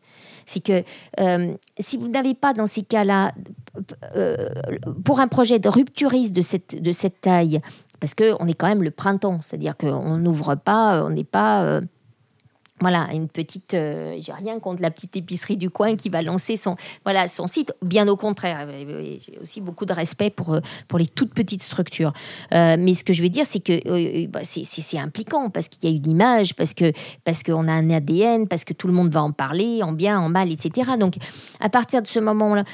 c'est que euh, si vous n'avez pas dans ces cas-là, pour un projet de rupturiste de cette, de cette taille, parce qu'on est quand même le printemps, c'est-à-dire qu'on n'ouvre pas, on n'est pas voilà, une petite. Euh, j'ai rien contre la petite épicerie du coin qui va lancer son, voilà, son site. Bien au contraire, j'ai aussi beaucoup de respect pour, euh, pour les toutes petites structures. Euh, mais ce que je veux dire, c'est que bah, c'est impliquant parce qu'il y a une image, parce que parce qu'on a un ADN, parce que tout le monde va en parler, en bien, en mal, etc. Donc, à partir de ce moment-là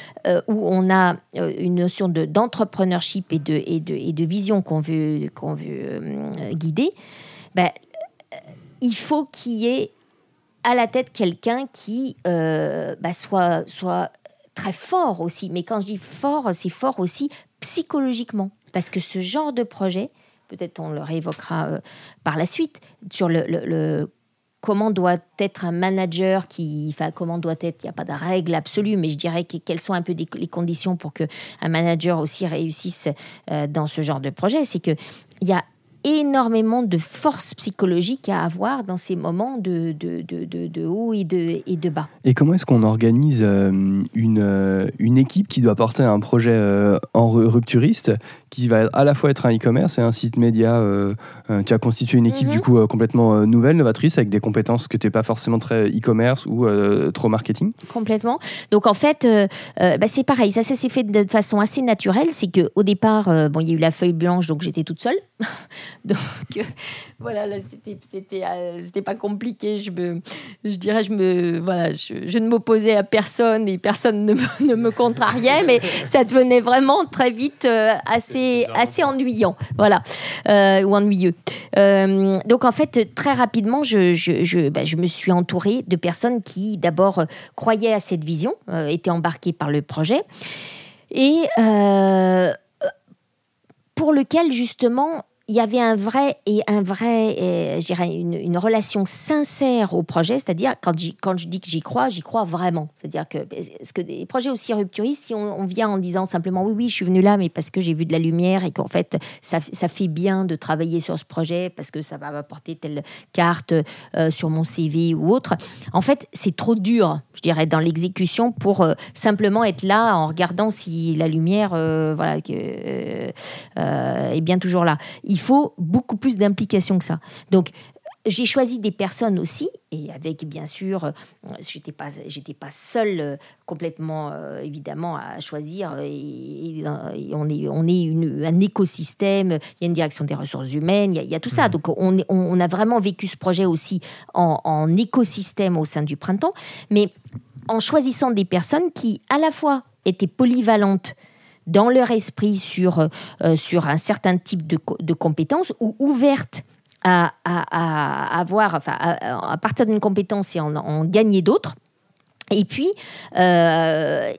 où on a une notion d'entrepreneurship et, de, et, de, et de vision qu'on veut, veut guider, ben, il faut qu'il y ait à la tête quelqu'un qui euh, bah, soit, soit très fort aussi. Mais quand je dis fort, c'est fort aussi psychologiquement. Parce que ce genre de projet, peut-être on le réévoquera euh, par la suite, sur le, comment doit être un manager qui, comment doit être, il n'y a pas de règle absolue, mais je dirais quelles sont un peu les conditions pour que un manager aussi réussisse euh, dans ce genre de projet, c'est que il y a énormément de force psychologique à avoir dans ces moments de, de, de, de, haut et de, et de bas. Et comment est-ce qu'on organise euh, une, euh, une équipe qui doit porter un projet euh, en rupturiste, qui va à la fois être un e-commerce et un site média Tu as constitué une équipe du mhm. coup complètement nouvelle, novatrice, avec des compétences que tu n'es pas forcément très e-commerce ou trop marketing? Complètement. Donc en fait, bah, c'est pareil, ça, ça s'est fait de façon assez naturelle. C'est qu'au départ, bon, il y a eu la feuille blanche, donc j'étais toute seule. Donc euh, voilà, là c'était c'était euh, c'était pas compliqué. Je me je dirais je me voilà, je, ne m'opposais à personne et personne ne me, ne me contrariait, mais ça devenait vraiment très vite euh, assez assez ennuyant, voilà, ou ennuyeux. donc en fait très rapidement, je je, je, ben, je me suis entourée de personnes qui d'abord croyaient à cette vision, étaient embarquées par le projet et pour lequel justement il y avait un vrai et un vrai, euh, une, relation sincère au projet, c'est-à-dire quand, quand je dis que j'y crois, j'y crois vraiment. C'est-à-dire que, ce que des projets aussi rupturistes, si on, vient en disant simplement oui, oui, je suis venu là, mais parce que j'ai vu de la lumière et qu'en fait, ça, ça, fait bien de travailler sur ce projet parce que ça va m'apporter telle carte euh, sur mon CV ou autre. En fait, c'est trop dur, je dirais, dans l'exécution pour euh, simplement être là en regardant si la lumière, voilà, est bien toujours là. Faut beaucoup plus d'implication que ça. Donc, j'ai choisi des personnes aussi, et avec bien sûr, euh, j'étais pas, j'étais pas seule euh, complètement euh, évidemment à choisir. Et, on est, on est une, un écosystème. Il y a une direction des ressources humaines, il y a, tout ça. Mmh. Donc on, on, a vraiment vécu ce projet aussi en, en écosystème au sein du printemps, mais en choisissant des personnes qui à la fois étaient polyvalentes dans leur esprit sur, sur un certain type de, de compétences ou ouvertes à, avoir, enfin, à, partir d'une compétence et en, gagner d'autres. Et puis, euh,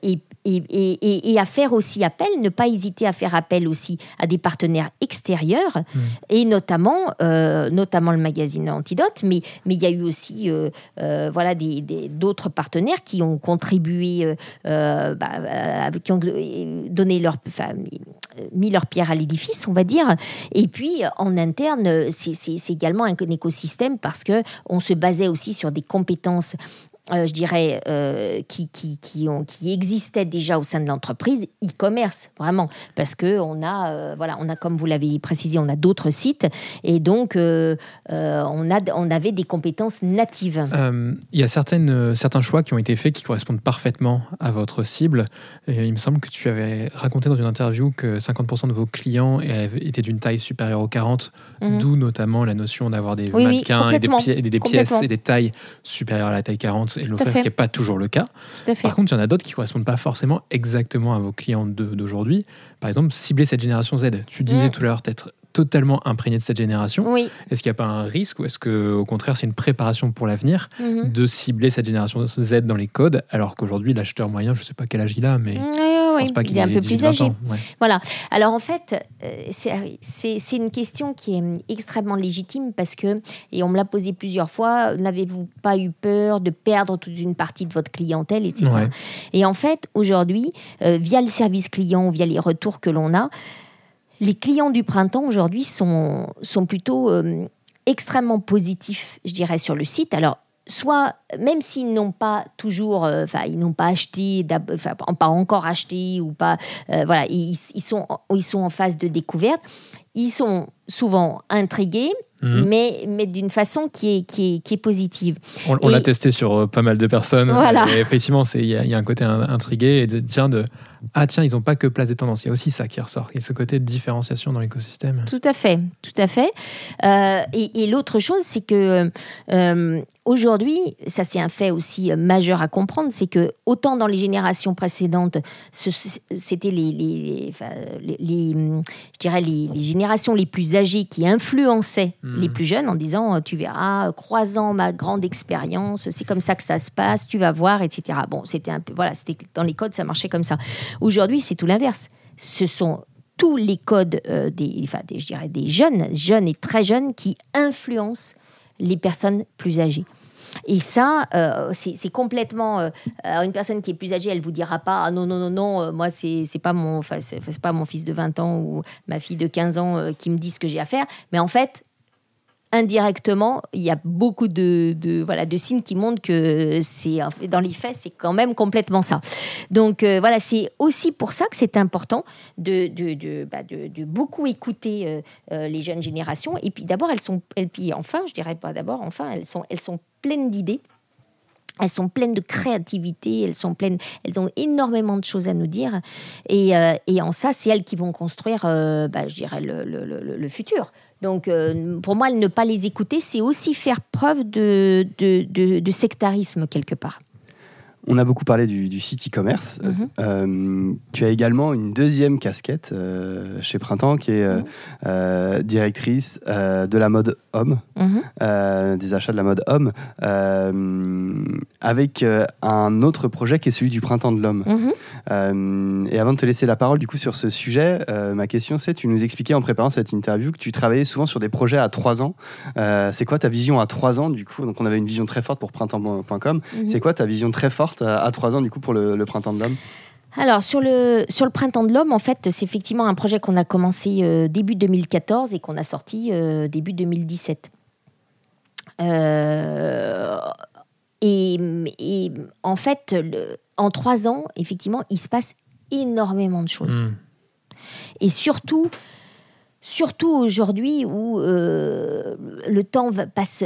et, à faire aussi appel, ne pas hésiter à faire appel aussi à des partenaires extérieurs, mmh. et notamment, euh, notamment le magazine Antidote, mais, mais il y a eu aussi euh, euh, voilà, des, d'autres partenaires qui ont contribué, bah, qui ont donné leur, enfin, mis leur pierre à l'édifice, on va dire. Et puis, en interne, c'est, c'est également un écosystème parce que on se basait aussi sur des compétences euh, je dirais, euh, qui, qui, qui, ont, qui existaient déjà au sein de l'entreprise, e-commerce, vraiment. Parce qu'on a, euh, voilà, on a, comme vous l'avez précisé, on a d'autres sites. Et donc, on, a, on avait des compétences natives. Il y a certaines, certains choix qui ont été faits qui correspondent parfaitement à votre cible. Et il me semble que tu avais raconté dans une interview que 50% de vos clients étaient d'une taille supérieure aux 40, mhm. d'où notamment la notion d'avoir des mannequins et des, des pièces et des tailles supérieures à la taille 40 et le ce qui n'est pas toujours le cas. Par contre, il y en a d'autres qui ne correspondent pas forcément exactement à vos clients d'aujourd'hui. Par exemple, cibler cette génération Z. Tu disais mm. tout à l'heure, être totalement imprégné de cette génération. Est-ce qu'il n'y a pas un risque ou est-ce qu'au contraire c'est une préparation pour l'avenir mm-hmm. de cibler cette génération Z dans les codes alors qu'aujourd'hui l'acheteur moyen, je ne sais pas quel âge il a, mais il est un peu plus âgé. Voilà. Alors en fait, euh, c'est une question qui est extrêmement légitime parce que, et on me l'a posé plusieurs fois, n'avez-vous pas eu peur de perdre toute une partie de votre clientèle, etc. Et en fait, aujourd'hui, euh, via le service client, via les retours que l'on a, les clients du printemps aujourd'hui sont, sont plutôt euh, extrêmement positifs, je dirais, sur le site. Alors, soit, même s'ils n'ont pas toujours, euh, enfin, ils n'ont pas acheté, enfin, pas encore acheté ou pas, euh, voilà, ils, sont, ils sont en phase de découverte, ils sont souvent intrigués, mhm. mais, mais d'une façon qui est, qui est, qui est positive. On, l'a testé sur euh, pas mal de personnes. Voilà. Et effectivement, il y, y, a un côté intrigué et de, tiens, de ah tiens, ils n'ont pas que place des tendances. Il y a aussi ça qui ressort. Il y a ce côté de différenciation dans l'écosystème. Tout à fait, tout à fait. Euh, et, l'autre chose, c'est que euh, aujourd'hui, ça c'est un fait aussi euh, majeur à comprendre, c'est que autant dans les générations précédentes, c'était les, les, les, je dirais les, générations les plus âgées qui influençaient hmm. les plus jeunes en disant tu verras, croisant ma grande expérience, c'est comme ça que ça se passe, tu vas voir, etc. Bon, c'était un peu voilà, c'était dans les codes, ça marchait comme ça. Aujourd'hui, c'est tout l'inverse. Ce sont tous les codes euh, des, enfin, je dirais des jeunes, jeunes et très jeunes, qui influencent les personnes plus âgées. Et ça, euh, c'est complètement. Euh, une personne qui est plus âgée, elle vous dira pas ah non non non non, moi c'est pas pas mon fils de 20 ans ou ma fille de 15 ans qui me dit ce que j'ai à faire. Mais en fait, indirectement, il y a beaucoup de, voilà, de signes qui montrent que c'est dans les faits, c'est quand même complètement ça. Donc euh, voilà, c'est aussi pour ça que c'est important de, de, bah, beaucoup écouter euh, euh, les jeunes générations. Et puis d'abord, elles sont, et puis enfin, je dirais pas d'abord, enfin, elles sont, elles sont pleines d'idées. Elles sont pleines de créativité, elles sont pleines, elles ont énormément de choses à nous dire. Et, en ça, c'est elles qui vont construire, bah, je dirais, le, le futur. Donc, euh, pour moi, ne pas les écouter, c'est aussi faire preuve de, de sectarisme quelque part. On a beaucoup parlé du, site e-commerce. Mhm. Euh, tu as également une deuxième casquette euh, chez Printemps qui est euh, mhm. directrice de la mode homme, mhm. des achats de la mode homme, avec un autre projet qui est celui du Printemps de l'homme. et avant de te laisser la parole du coup sur ce sujet, ma question c'est, tu nous expliquais en préparant cette interview que tu travaillais souvent sur des projets à trois ans. c'est quoi ta vision à trois ans du coup? Donc on avait une vision très forte pour printemps.com. C'est quoi ta vision très forte à trois ans du coup pour le, Printemps de l'Homme alors sur le, sur le Printemps de l'Homme, en fait, c'est effectivement un projet qu'on a commencé euh, début 2014 et qu'on a sorti euh, début 2017. Euh, et, en fait, en trois ans, effectivement, il se passe énormément de choses. Hmm. Et surtout, surtout aujourd'hui où le temps va, passe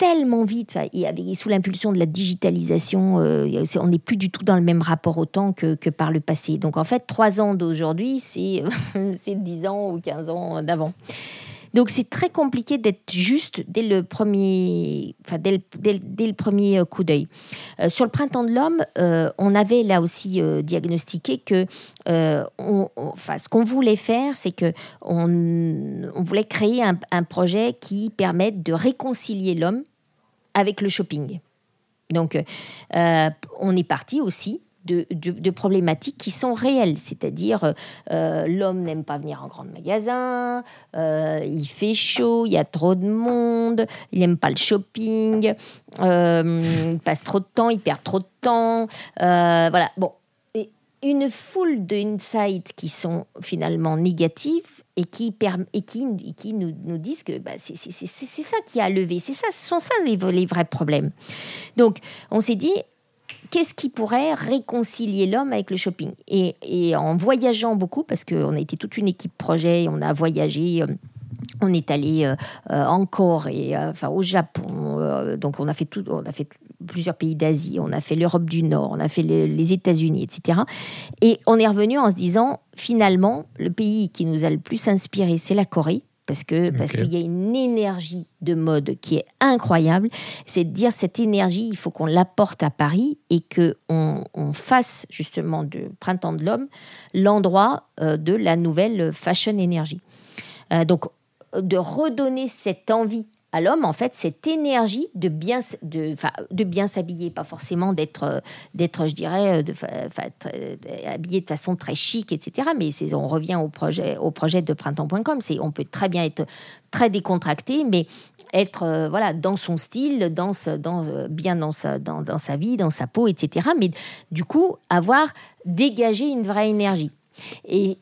tellement vite, et sous l'impulsion de la digitalisation, on n'est plus du tout dans le même rapport au temps que, par le passé. Donc en fait, trois ans d'aujourd'hui, c'est 10 ans ou 15 ans d'avant. Donc c'est très compliqué d'être juste dès le premier, enfin, dès, le, premier euh, coup d'œil. Euh, sur le printemps de l'homme, euh, on avait là aussi diagnostiqué que enfin, ce qu'on voulait faire, c'est que on, voulait créer un projet qui permette de réconcilier l'homme avec le shopping. Donc, on est parti aussi de, problématiques qui sont réelles, c'est-à-dire euh, l'homme n'aime pas venir en grand magasin, euh, il fait chaud, il y a trop de monde, il n'aime pas le shopping, euh, il passe trop de temps, il perd trop de temps, voilà. Bon, une foule d'insights qui sont finalement négatifs et qui, et qui, qui nous, nous, disent que bah, c'est ça qui a levé, c'est ça, ce sont ça les, vrais problèmes. Donc, on s'est dit, qu'est-ce qui pourrait réconcilier l'homme avec le shopping? Et, en voyageant beaucoup, parce qu'on a été toute une équipe projet, on a voyagé. Euh, on est allé euh, euh, encore et enfin au Japon, donc on a fait tout, on a fait plusieurs pays d'Asie, on a fait l'Europe du Nord, on a fait les États-Unis, etc. Et on est revenu en se disant finalement le pays qui nous a le plus inspiré, c'est la Corée parce que parce qu'il y a une énergie de mode qui est incroyable. C'est de dire cette énergie, il faut qu'on l'apporte à Paris et que on, fasse justement de Printemps de l'homme l'endroit euh, de la nouvelle fashion énergie. Euh, donc de redonner cette envie à l'homme, en fait, cette énergie de bien, de, de bien s'habiller, pas forcément d'être, d'être, je dirais, de, habillé de façon très chic, etc. Mais on revient au projet, au projet de printemps.com. C'est, on peut très bien être très décontracté, mais être euh, voilà dans son style, dans, euh, bien dans sa, dans sa vie, dans sa peau, etc. Mais du coup, avoir dégagé une vraie énergie. Et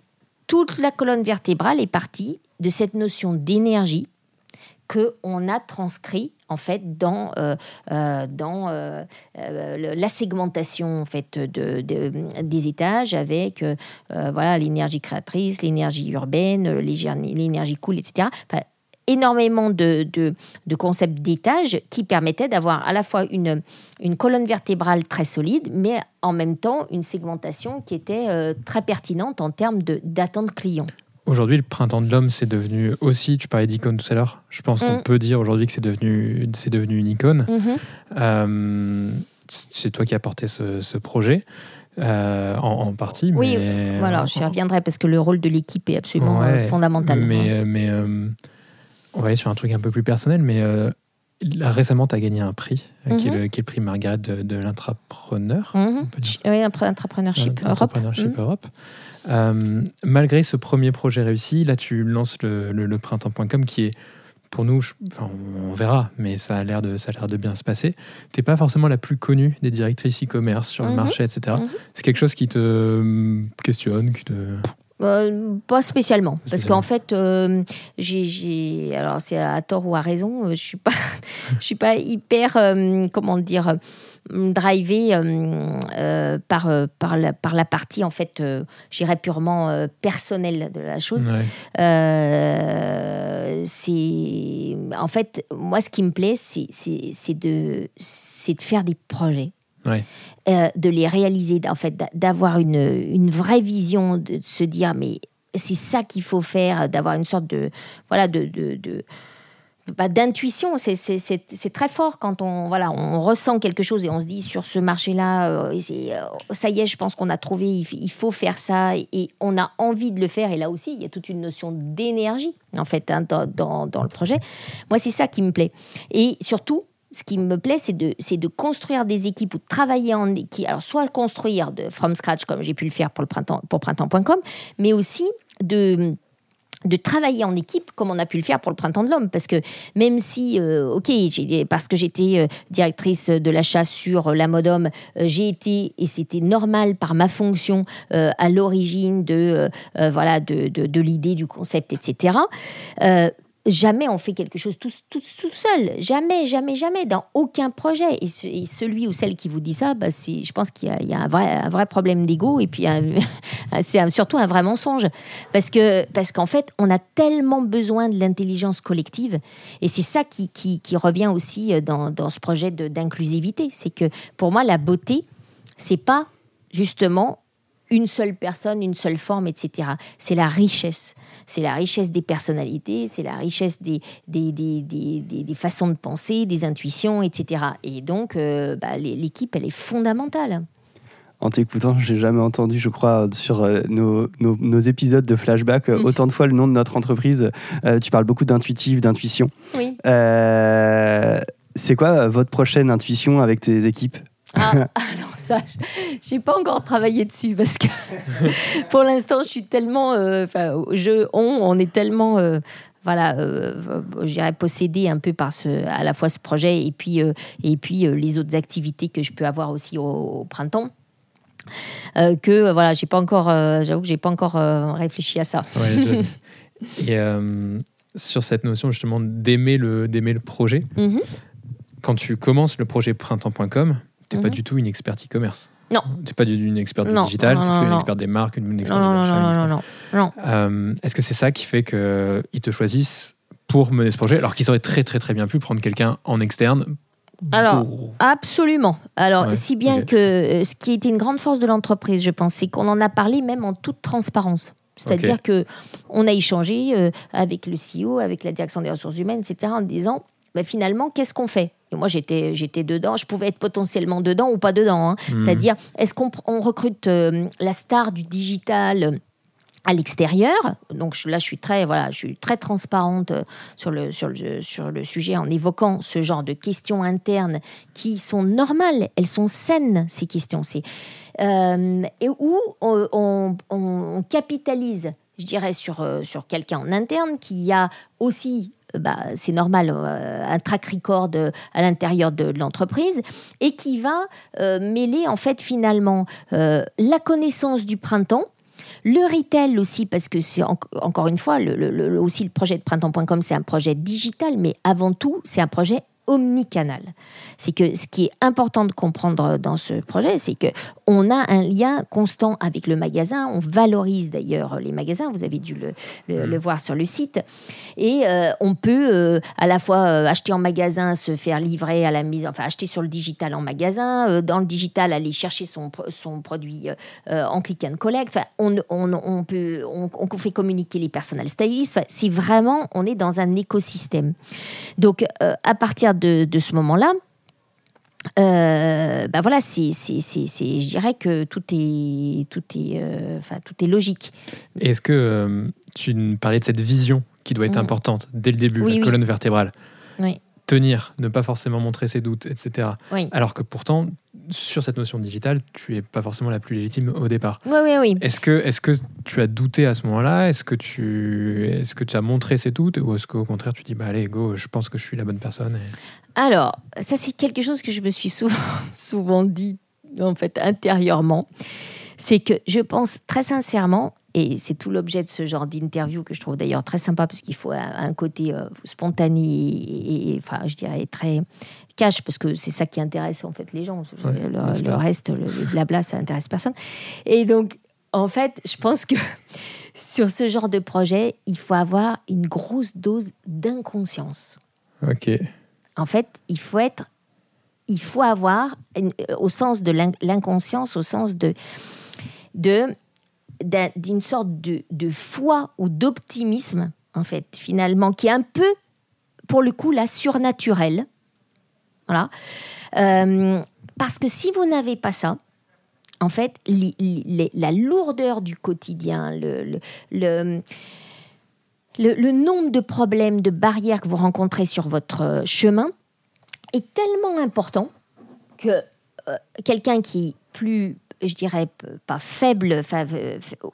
toute la colonne vertébrale est partie de cette notion d'énergie qu'on a transcrit en fait dans, euh, euh, dans euh, la segmentation en fait de, des étages avec voilà l'énergie créatrice, l'énergie urbaine, l'énergie cool, etc. énormément de, de, concepts d'étages qui permettaient d'avoir à la fois une, une colonne vertébrale très solide, mais en même temps une segmentation qui était très pertinente en termes d'attente client. Aujourd'hui, le printemps de l'homme, c'est devenu aussi, tu parlais d'icône tout à l'heure, je pense qu'on mm. peut dire aujourd'hui que c'est devenu, c'est devenu une icône. Mm-hmm. Euh, c'est toi qui as porté ce, projet. Euh, en, partie. Oui, voilà, j'y reviendrai parce que le rôle de l'équipe est absolument euh, fondamental. Mais, mais on va aller sur un truc un peu plus personnel, mais récemment, tu as gagné un prix, qui, est le, qui, est le, prix Margaret de, de l'intrapreneur. Mm-hmm. Oui, Entrepreneurship Europe. Entrepreneurship Europe. Euh, malgré ce premier projet réussi, là tu lances le, printemps.com qui est pour nous, enfin, on verra, mais ça a l'air de, ça a l'air de bien se passer. T'es pas forcément la plus connue des directrices e-commerce sur le mhm. marché, etc. Mhm. C'est quelque chose qui te euh, questionne, qui te euh, pas spécialement, parce qu'en fait, j'ai, alors c'est à tort ou à raison, je suis pas, je suis pas hyper, comment dire, drivé euh, euh, par, euh, par, la, par la partie, en fait, j'irais purement personnelle de la chose. c'est en fait, moi, ce qui me plaît, c'est de, de faire des projets. de les réaliser, en fait, d'avoir une, une vraie vision, de se dire, mais c'est ça qu'il faut faire, d'avoir une sorte de, voilà, de, de d'intuition. C'est très fort quand on, voilà, on ressent quelque chose et on se dit sur ce marché-là, euh, euh, ça y est, je pense qu'on a trouvé, il, faut faire ça et, on a envie de le faire. Et là aussi, il y a toute une notion d'énergie, en fait, hein, dans, dans, le projet. Moi, c'est ça qui me plaît. Et surtout, ce qui me plaît, c'est de, de construire des équipes ou de travailler en équipe. Alors, soit construire de from scratch, comme j'ai pu le faire pour, le printemps, pour printemps.com, mais aussi de de travailler en équipe comme on a pu le faire pour le printemps de l'homme. Parce que même si euh, ok parce que j'étais euh, directrice de l'achat sur la mode homme euh, j'ai été et c'était normal par ma fonction à l'origine de voilà de, l'idée du concept etc jamais on fait quelque chose tout, tout, tout, seul. Jamais, jamais, jamais, dans aucun projet. Et, celui ou celle qui vous dit ça, bah, je pense qu'il y, a, un, vrai, vrai problème d'ego et puis c'est surtout un vrai mensonge. Parce que parce qu'en fait, on a tellement besoin de l'intelligence collective. Et c'est ça qui, qui, revient aussi dans, dans ce projet d'inclusivité. C'est que pour moi, la beauté, c'est pas justement une seule personne, une seule forme, etc. C'est la richesse. C'est la richesse des personnalités, c'est la richesse des, des, des, des, façons de penser, des intuitions, etc. Et donc, euh, bah, l'équipe, elle est fondamentale. En t'écoutant, j'ai jamais entendu, je crois, sur euh, nos, nos, épisodes de flashback, euh, autant de fois le nom de notre entreprise. tu parles beaucoup d'intuitif, d'intuition. Oui. c'est quoi votre prochaine intuition avec tes équipes? Ah, alors ça, j'ai pas encore travaillé dessus parce que pour l'instant, je suis tellement, euh, enfin, je, on, on est tellement, euh, voilà, euh, je dirais possédé un peu par ce, à la fois ce projet et puis, et puis les autres activités que je peux avoir aussi au, printemps. que voilà, j'ai pas encore, j'avoue que j'ai pas encore réfléchi à ça. et sur cette notion justement d'aimer le, d'aimer le projet, mm-hmm. quand tu commences le projet printemps.com, tu n'es pas mhm. du tout une experte e-commerce. Non. Tu n'es pas une experte du digital, tu es une experte des marques, une experte des achats. Non, non, non. Euh, Est-ce que c'est ça qui fait qu'ils te choisissent pour mener ce projet, alors qu'ils auraient très très très bien pu prendre quelqu'un en externe alors, absolument. Alors, si bien que euh, ce qui était une grande force de l'entreprise, je pense, c'est qu'on en a parlé même en toute transparence. C'est-à-dire que on a échangé euh, avec le CEO, avec la direction des ressources humaines, etc., en disant, bah, finalement, qu'est-ce qu'on fait? Moi, j'étais, j'étais dedans. Je pouvais être potentiellement dedans ou pas dedans. Hein. Hmm. C'est-à-dire, est-ce qu'on on recrute euh, la star du digital euh, à l'extérieur? Donc là, je suis très, voilà, je suis très transparente euh, sur le, sur, le, sur le sujet en évoquant ce genre de questions internes qui sont normales, elles sont saines, ces questions. C'est, et où on, on, capitalise, je dirais, sur, sur quelqu'un en interne qui a aussi bah, c'est normal, euh, un track record euh, à l'intérieur de, l'entreprise et qui va mêler en fait finalement la connaissance du printemps, le retail aussi, parce que c'est encore une fois, le, aussi le projet de printemps.com, c'est un projet digital, mais avant tout, c'est un projet omnicanal. C'est que ce qui est important de comprendre dans ce projet, c'est que on a un lien constant avec le magasin. On valorise d'ailleurs les magasins. Vous avez dû le, le, mm. voir sur le site. Et euh, on peut euh, à la fois euh, acheter en magasin, se faire livrer à la mise, enfin acheter sur le digital en magasin, dans le digital aller chercher son, son produit en click and collect. Enfin, on, on, on peut, on, on, fait communiquer les personal stylistes. Enfin, c'est vraiment, on est dans un écosystème. Donc à partir de, ce moment-là, euh, bah voilà, c'est, je dirais que tout est, tout est, euh, enfin, tout est logique. Est-ce que euh, tu parlais de cette vision qui doit être mm. importante dès le début, la colonne vertébrale? Oui tenir, ne pas forcément montrer ses doutes, etc. Alors que pourtant, sur cette notion digitale, tu es pas forcément la plus légitime au départ. Oui, oui, oui. Est-ce que, est que tu as douté à ce moment-là? Est-ce que, tu, est que tu as montré ces doutes? Ou est-ce qu'au contraire, tu dis, bah allez, go, je pense que je suis la bonne personne Alors, ça, c'est quelque chose que je me suis souvent, souvent dit, en fait, intérieurement. C'est que je pense très sincèrement et c'est tout l'objet de ce genre d'interview que je trouve d'ailleurs très sympa parce qu'il faut un, côté euh, spontané et, enfin, je dirais très cash parce que c'est ça qui intéresse en fait les gens. le, reste, le, blabla, ça intéresse personne. Et donc, en fait, je pense que sur ce genre de projet, il faut avoir une grosse dose d'inconscience. Ok. En fait, il faut être, il faut avoir, au sens de l'inconscience, au sens de, de d'une sorte de, foi ou d'optimisme, en fait, finalement, qui est un peu, pour le coup, la surnaturelle. Voilà. Euh, parce que si vous n'avez pas ça, en fait, la lourdeur du quotidien, le, le, le, nombre de problèmes, de barrières que vous rencontrez sur votre chemin est tellement important que euh, quelqu'un qui plus je dirais pas faible,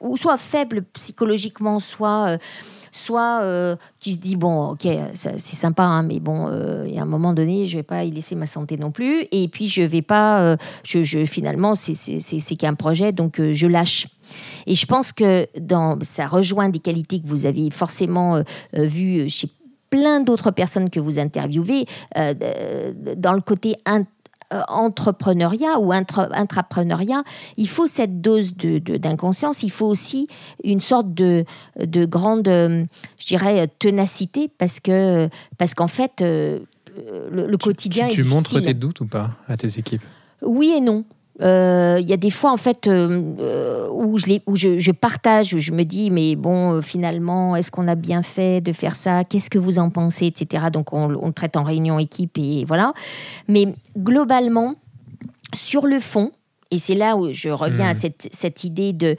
ou soit faible psychologiquement, soit euh, soit euh, qui se dit bon ok c'est sympa hein, mais bon euh, il y a un moment donné je vais pas y laisser ma santé non plus et puis je vais pas je, je, finalement c'est qu'un projet donc je lâche. Et je pense que ça rejoint des qualités que vous avez forcément vues chez plein d'autres personnes que vous interviewez euh, dans le côté entrepreneuriat ou intrapreneuriat, il faut cette dose d'inconscience, il faut aussi une sorte de, de grande, je dirais, ténacité parce que parce qu'en fait, le, quotidien tu, est tu montres tes doutes ou pas à tes équipes? Oui et non. Euh, il y a des fois en fait euh, où, je, où je, partage, où je me dis mais bon euh, finalement est-ce qu'on a bien fait de faire ça? Qu'est-ce que vous en pensez? Etc. Donc on, le traite en réunion équipe et voilà. Mais globalement sur le fond et c'est là où je reviens à mmh. cette, cette, idée de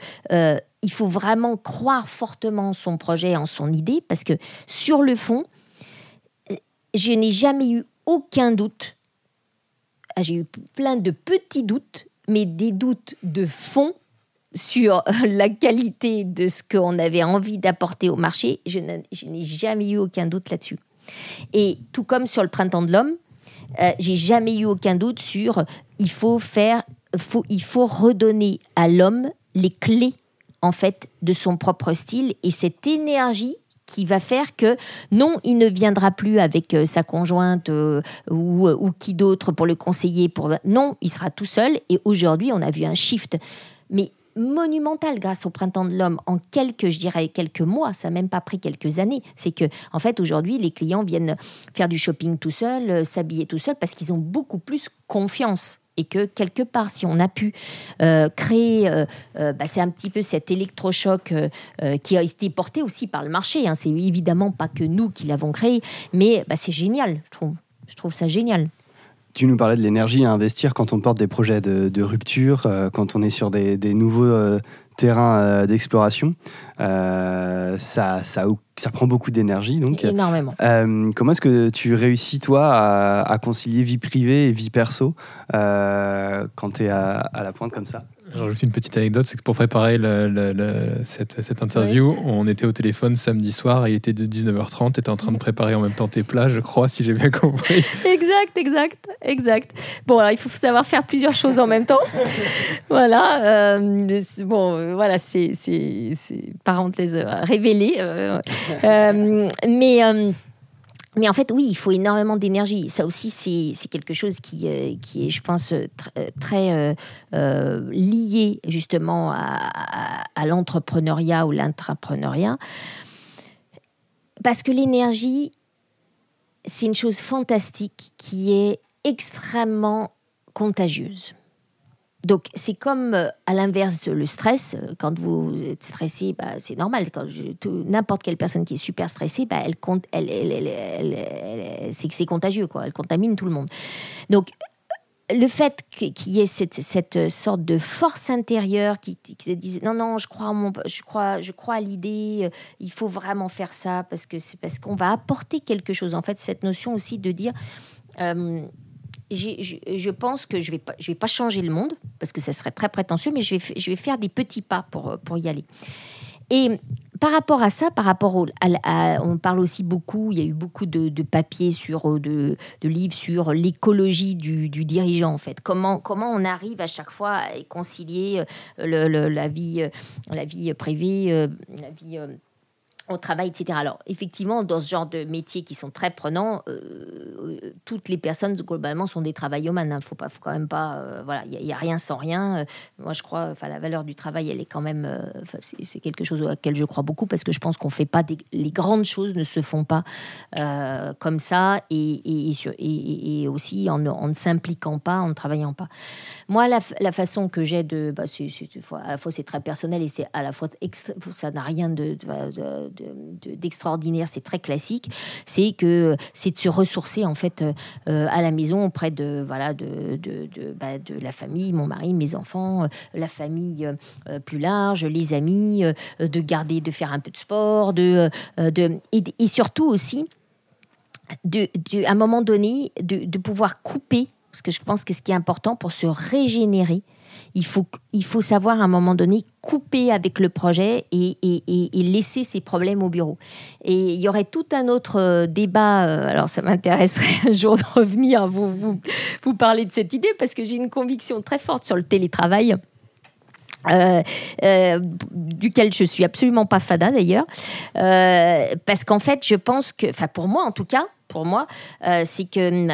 il faut vraiment croire fortement en son projet, en son idée parce que sur le fond je n'ai jamais eu aucun doute ah, j'ai eu plein de petits doutes, mais des doutes de fond sur la qualité de ce qu'on avait envie d'apporter au marché. Je n'ai jamais eu aucun doute là-dessus. Et tout comme sur le printemps de l'homme, euh, j'ai jamais eu aucun doute sur il faut faire, il faut redonner à l'homme les clés en fait de son propre style et cette énergie qui va faire que non, il ne viendra plus avec euh, sa conjointe euh, ou, euh, ou, qui d'autre pour le conseiller. Non, il sera tout seul. Et aujourd'hui, on a vu un shift. Mais monumental grâce au printemps de l'homme en quelques je dirais quelques mois ça n'a même pas pris quelques années c'est que en fait aujourd'hui les clients viennent faire du shopping tout seuls s'habiller tout seuls parce qu'ils ont beaucoup plus confiance et que quelque part, si on a pu euh, créer, euh, euh, bah, c'est un petit peu cet électrochoc qui a été porté aussi par le marché. Hein. C'est évidemment pas que nous qui l'avons créé, mais bah, c'est génial. Je je trouve ça génial. Tu nous parlais de l'énergie à investir quand on porte des projets de, rupture, quand on est sur des, des nouveaux terrain euh, d'exploration. Euh, ça, ça, ça, prend beaucoup d'énergie. Donc, Énormément. Euh, comment est-ce que tu réussis, toi, à, concilier vie privée et vie perso quand tu es à, la pointe comme ça? Juste une petite anecdote, c'est que pour préparer cette, cette, interview, on était au téléphone samedi soir, il était de 19h30, tu étais en train de préparer en même temps tes plats, je crois, si j'ai bien compris. Exact, exact, exact. Bon, alors il faut savoir faire plusieurs choses en même temps. voilà. Euh, bon, voilà, c'est parenthèse révélée. Euh, euh, mais mais en fait, oui, il faut énormément d'énergie. Ça aussi, c'est quelque chose qui, euh, qui est, je pense, euh, euh, très lié justement à, l'entrepreneuriat ou l'intrapreneuriat. Parce que l'énergie, c'est une chose fantastique qui est extrêmement contagieuse. Donc, c'est comme euh, à l'inverse le stress. Euh, quand vous êtes stressé, bah, c'est normal. N'importe quelle personne qui est super stressée, c'est contagieux. Elle contamine tout le monde. Donc, le fait qu'il y ait cette, sorte de force intérieure qui, qui dise non non je crois mon, je crois je crois à l'idée euh, il faut vraiment faire ça parce que c'est parce qu'on va apporter quelque chose en fait cette notion aussi de dire je, pense que je ne vais, pas, changer le monde, parce que ça serait très prétentieux, mais je vais, faire des petits pas pour, y aller. Et par rapport à ça, par rapport au, à, on parle aussi beaucoup, il y a eu beaucoup de, papiers sur, euh, de, livres sur l'écologie du, dirigeant en fait. Comment, comment on arrive à chaque fois à concilier euh, la vie, euh, la vie privée, la vie au travail, etc. Alors, effectivement, dans ce genre de métiers qui sont très prenants, euh, euh, toutes les personnes, globalement, sont des travaillomanes. Il hein. faut, pas, faut quand même pas... Euh, voilà, il n'y a, rien sans rien. moi, je crois, enfin, la valeur du travail, elle est quand même... c'est quelque chose auquel je crois beaucoup parce que je pense qu'on fait pas... Des, les grandes choses ne se font pas comme ça et, et, et aussi en, ne s'impliquant pas, en ne travaillant pas. Moi, la, façon que j'ai de... Bah, c'est, à la fois, c'est très personnel et c'est à la fois... ça n'a rien de d'extraordinaire, c'est très classique, c'est que c'est de se ressourcer en fait euh, à la maison auprès de voilà de, de, de, bah, la famille, mon mari, mes enfants, euh, la famille euh, plus large, les amis, de garder, de faire un peu de sport, de, de et, surtout aussi de, à un moment donné de, pouvoir couper parce que je pense que ce qui est important pour se régénérer, il faut, savoir à un moment donné couper avec le projet et, laisser ses problèmes au bureau. Et il y aurait tout un autre euh, débat, euh, alors ça m'intéresserait un jour de revenir vous, parler de cette idée parce que j'ai une conviction très forte sur le télétravail. Euh, duquel je suis absolument pas fada d'ailleurs, parce qu'en fait, je pense que, enfin pour moi en tout cas, pour moi, c'est que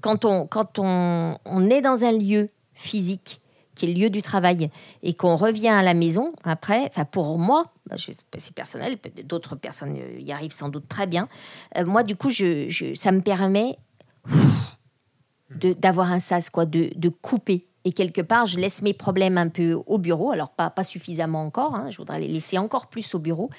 quand on est dans un lieu physique qui le lieu du travail et qu'on revient à la maison après, enfin pour moi, bah, c'est personnel, d'autres personnes euh, y arrivent sans doute très bien. Euh, moi, du coup, je, ça me permet d'avoir un sas, quoi, de, couper. Et quelque part, je laisse mes problèmes un peu au bureau. Alors, pas, suffisamment encore. hein, je voudrais les laisser encore plus au bureau.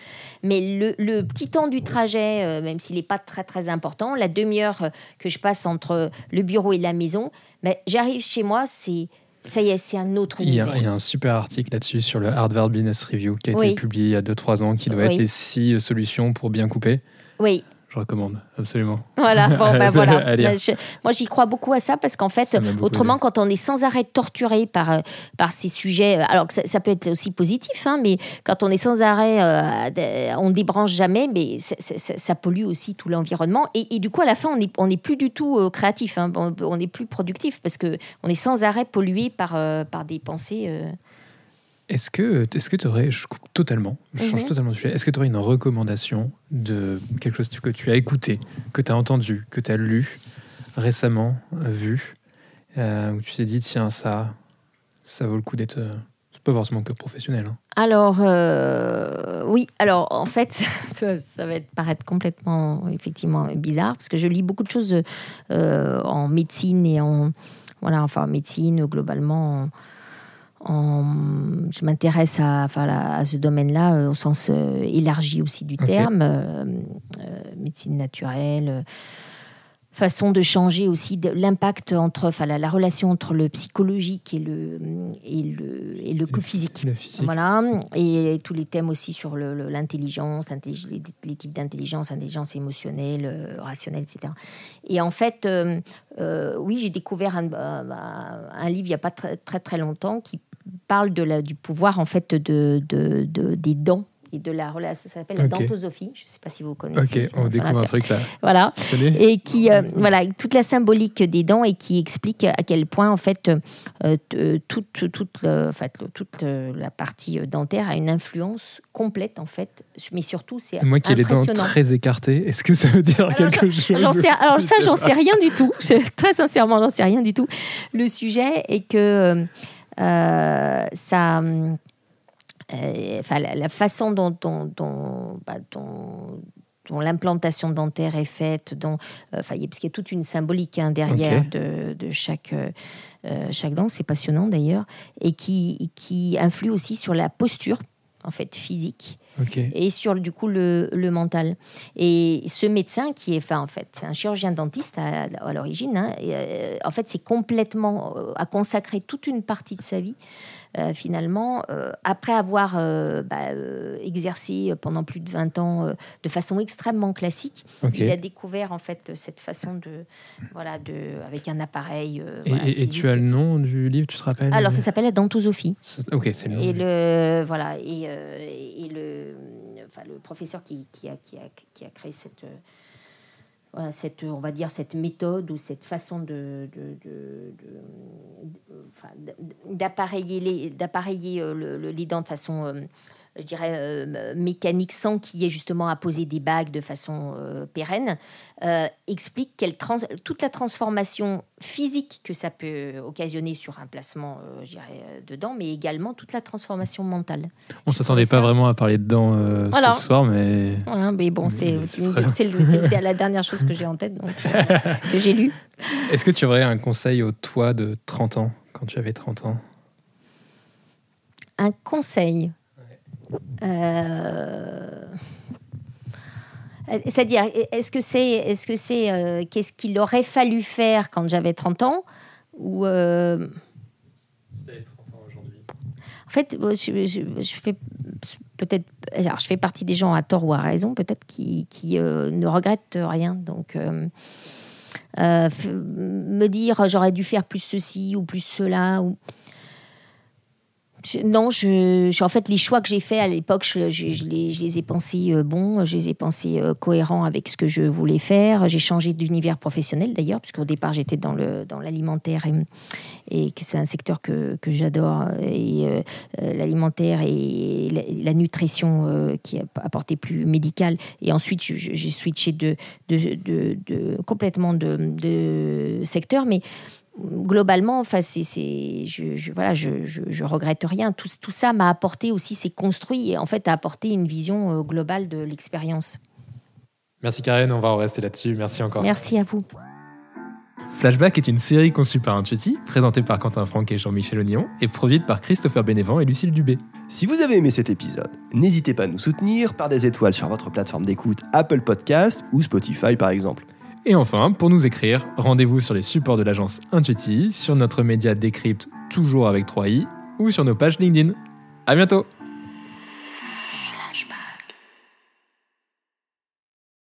Mais le, petit temps du trajet, euh, même s'il n'est pas très, très important, la demi-heure que je passe entre le bureau et la maison, mais j'arrive chez moi, c'est ça y est, c'est un autre Il y, a, univers. il y a un super article là-dessus sur le Harvard Business Review qui a été Oui. publié il y a 2-3 ans, qui doit Oui. être les 6 solutions pour bien couper. Oui, Je recommande, absolument. Voilà, bon, ben voilà. Ben, je- moi, j'y crois beaucoup à ça parce qu'en fait, autrement, aidé. quand on est sans arrêt torturé par, euh, par ces sujets, alors que ça, ça peut être aussi positif, hein, mais quand on est sans arrêt, euh, on ne débranche jamais, mais ça pollue aussi tout l'environnement. Et, et du coup, à la fin, on n'est on n'est plus du tout euh, créatif, hein, on on n'est plus productif parce qu'on est sans arrêt pollué par, euh, par des pensées. Est-ce que est-ce que tu aurais, je coupe totalement, je change Mhm. totalement de sujet, est-ce que tu aurais une recommandation de quelque chose que tu as écouté, que tu as entendu, que tu as lu récemment, euh, vu, euh, où tu t'es dit, tiens, ça, ça vaut le coup d'être. euh, C'est pas forcément que professionnel. hein. Alors, euh, oui, alors en fait, ça, ça va être, paraître complètement, effectivement, bizarre, parce que je lis beaucoup de choses euh, en médecine et en. Voilà, enfin, en médecine, globalement. en- en- je m'intéresse à, enfin, à, à ce domaine-là euh, au sens euh, élargi aussi du terme, euh, médecine naturelle, façon de changer aussi l'impact entre, enfin, la, la relation entre le psychologique et le, et le, et le physique. Le physique. Voilà, et tous les thèmes aussi sur l'intelligence, l'intellig- les, les types d'intelligence, intelligence émotionnelle, rationnelle, etc. Et en fait, oui, j'ai découvert un, un livre il n'y a pas très, très très longtemps qui parle de la, du pouvoir en fait de, de, de- des dents et de la relation. Ça s'appelle la dentosophie. Je ne sais pas si vous connaissez. Ok, ça. on Voilà, découvre un truc là. Voilà et qui euh, voilà toute la symbolique des dents et qui explique à quel point en fait euh, t- toute toute le- en fait, toute euh, la partie euh, dentaire a une influence complète en fait mais surtout c'est Moi qui ai les dents très écartées, est-ce que ça veut dire Alors, quelque chose sais, alors ça, Je j'en sais sais rien du tout. Je- très sincèrement, j'en sais rien du tout. Le sujet est que euh, ça, euh, enfin, la, la façon dont, dont, dont, bah, dont- dont l'implantation dentaire est faite, dont, euh, enfin, il y a- parce qu'il y a toute une symbolique hein, derrière de, de chaque, euh, euh, chaque dent, c'est passionnant d'ailleurs, et qui, qui influe aussi sur la posture en fait physique Et sur du coup le, le mental. Et ce médecin qui est, en fait, un chirurgien dentiste à, l'origine, hein, euh, en fait c'est complètement euh, a consacré toute une partie de sa vie euh, finalement euh, après avoir euh, bah, exercé pendant plus de 20 ans de façon extrêmement classique. Il a découvert en fait cette façon de voilà de avec un appareil. Et, voilà, tu as le nom du livre, tu te rappelles? Alors ça s'appelle la dentosophie. Ok, c'est le nom. Et le voilà et, et le enfin le professeur qui, qui a, qui, a, qui a créé cette voilà, cette on va dire cette méthode ou cette façon de, d'appareiller les d'appareiller euh, dents de façon euh, je dirais euh, mécanique sans qu'il y ait justement à poser des bagues de façon euh, pérenne euh, explique quelle trans- toute la transformation physique que ça peut occasionner sur un placement, je dirais, dedans, mais également toute la transformation mentale. On s'attendait pas ça- vraiment à parler dedans euh, Voilà. ce soir, mais Voilà, mais bon, c'est la dernière chose que j'ai en tête, donc, euh, que j'ai lu. est-ce que tu aurais un conseil au toi de 30 ans, quand tu avais 30 ans? Un conseil? Euh, C'est-à-dire, est-ce que c'est, est-ce que c'est, euh, qu'est-ce qu'il aurait fallu faire quand j'avais 30 ans ou euh, En fait, euh, je, je- je fais peut-être, alors je fais partie des gens à tort ou à raison, peut-être qui, qui euh, ne regrettent rien. Donc, euh, euh, me dire j'aurais dû faire plus ceci ou plus cela ou non, je, en fait, les choix que j'ai faits à l'époque, je, les, ai pensés euh, bons, je les ai pensés euh, cohérents avec ce que je voulais faire. J'ai changé d'univers professionnel d'ailleurs, puisqu'au départ, j'étais dans, le, dans l'alimentaire et, que c'est un secteur que, j'adore. Et euh, l'alimentaire et la, nutrition qui apportait plus médical. Et ensuite, j'ai switché de, de, de, complètement de, de secteur. Mais globalement, enfin, c'est, je, je, voilà, je, je, regrette rien. Tout, tout ça m'a apporté aussi, c'est construit et en fait a apporté une vision euh, globale de l'expérience. Merci Karen, on va en rester là-dessus. Merci encore. Merci à vous. Flashback est une série conçue par Intuiti, présentée par Quentin Franck et Jean-Michel Ognon, et produite par Christopher Bénévent et Lucille Dubé. Si vous avez aimé cet épisode, n'hésitez pas à nous soutenir par des étoiles sur votre plateforme d'écoute Apple Podcast ou Spotify par exemple. Et enfin, pour nous écrire, rendez-vous sur les supports de l'agence Intuiti, sur notre média Décrypte, toujours avec 3i, ou sur nos pages LinkedIn. À bientôt!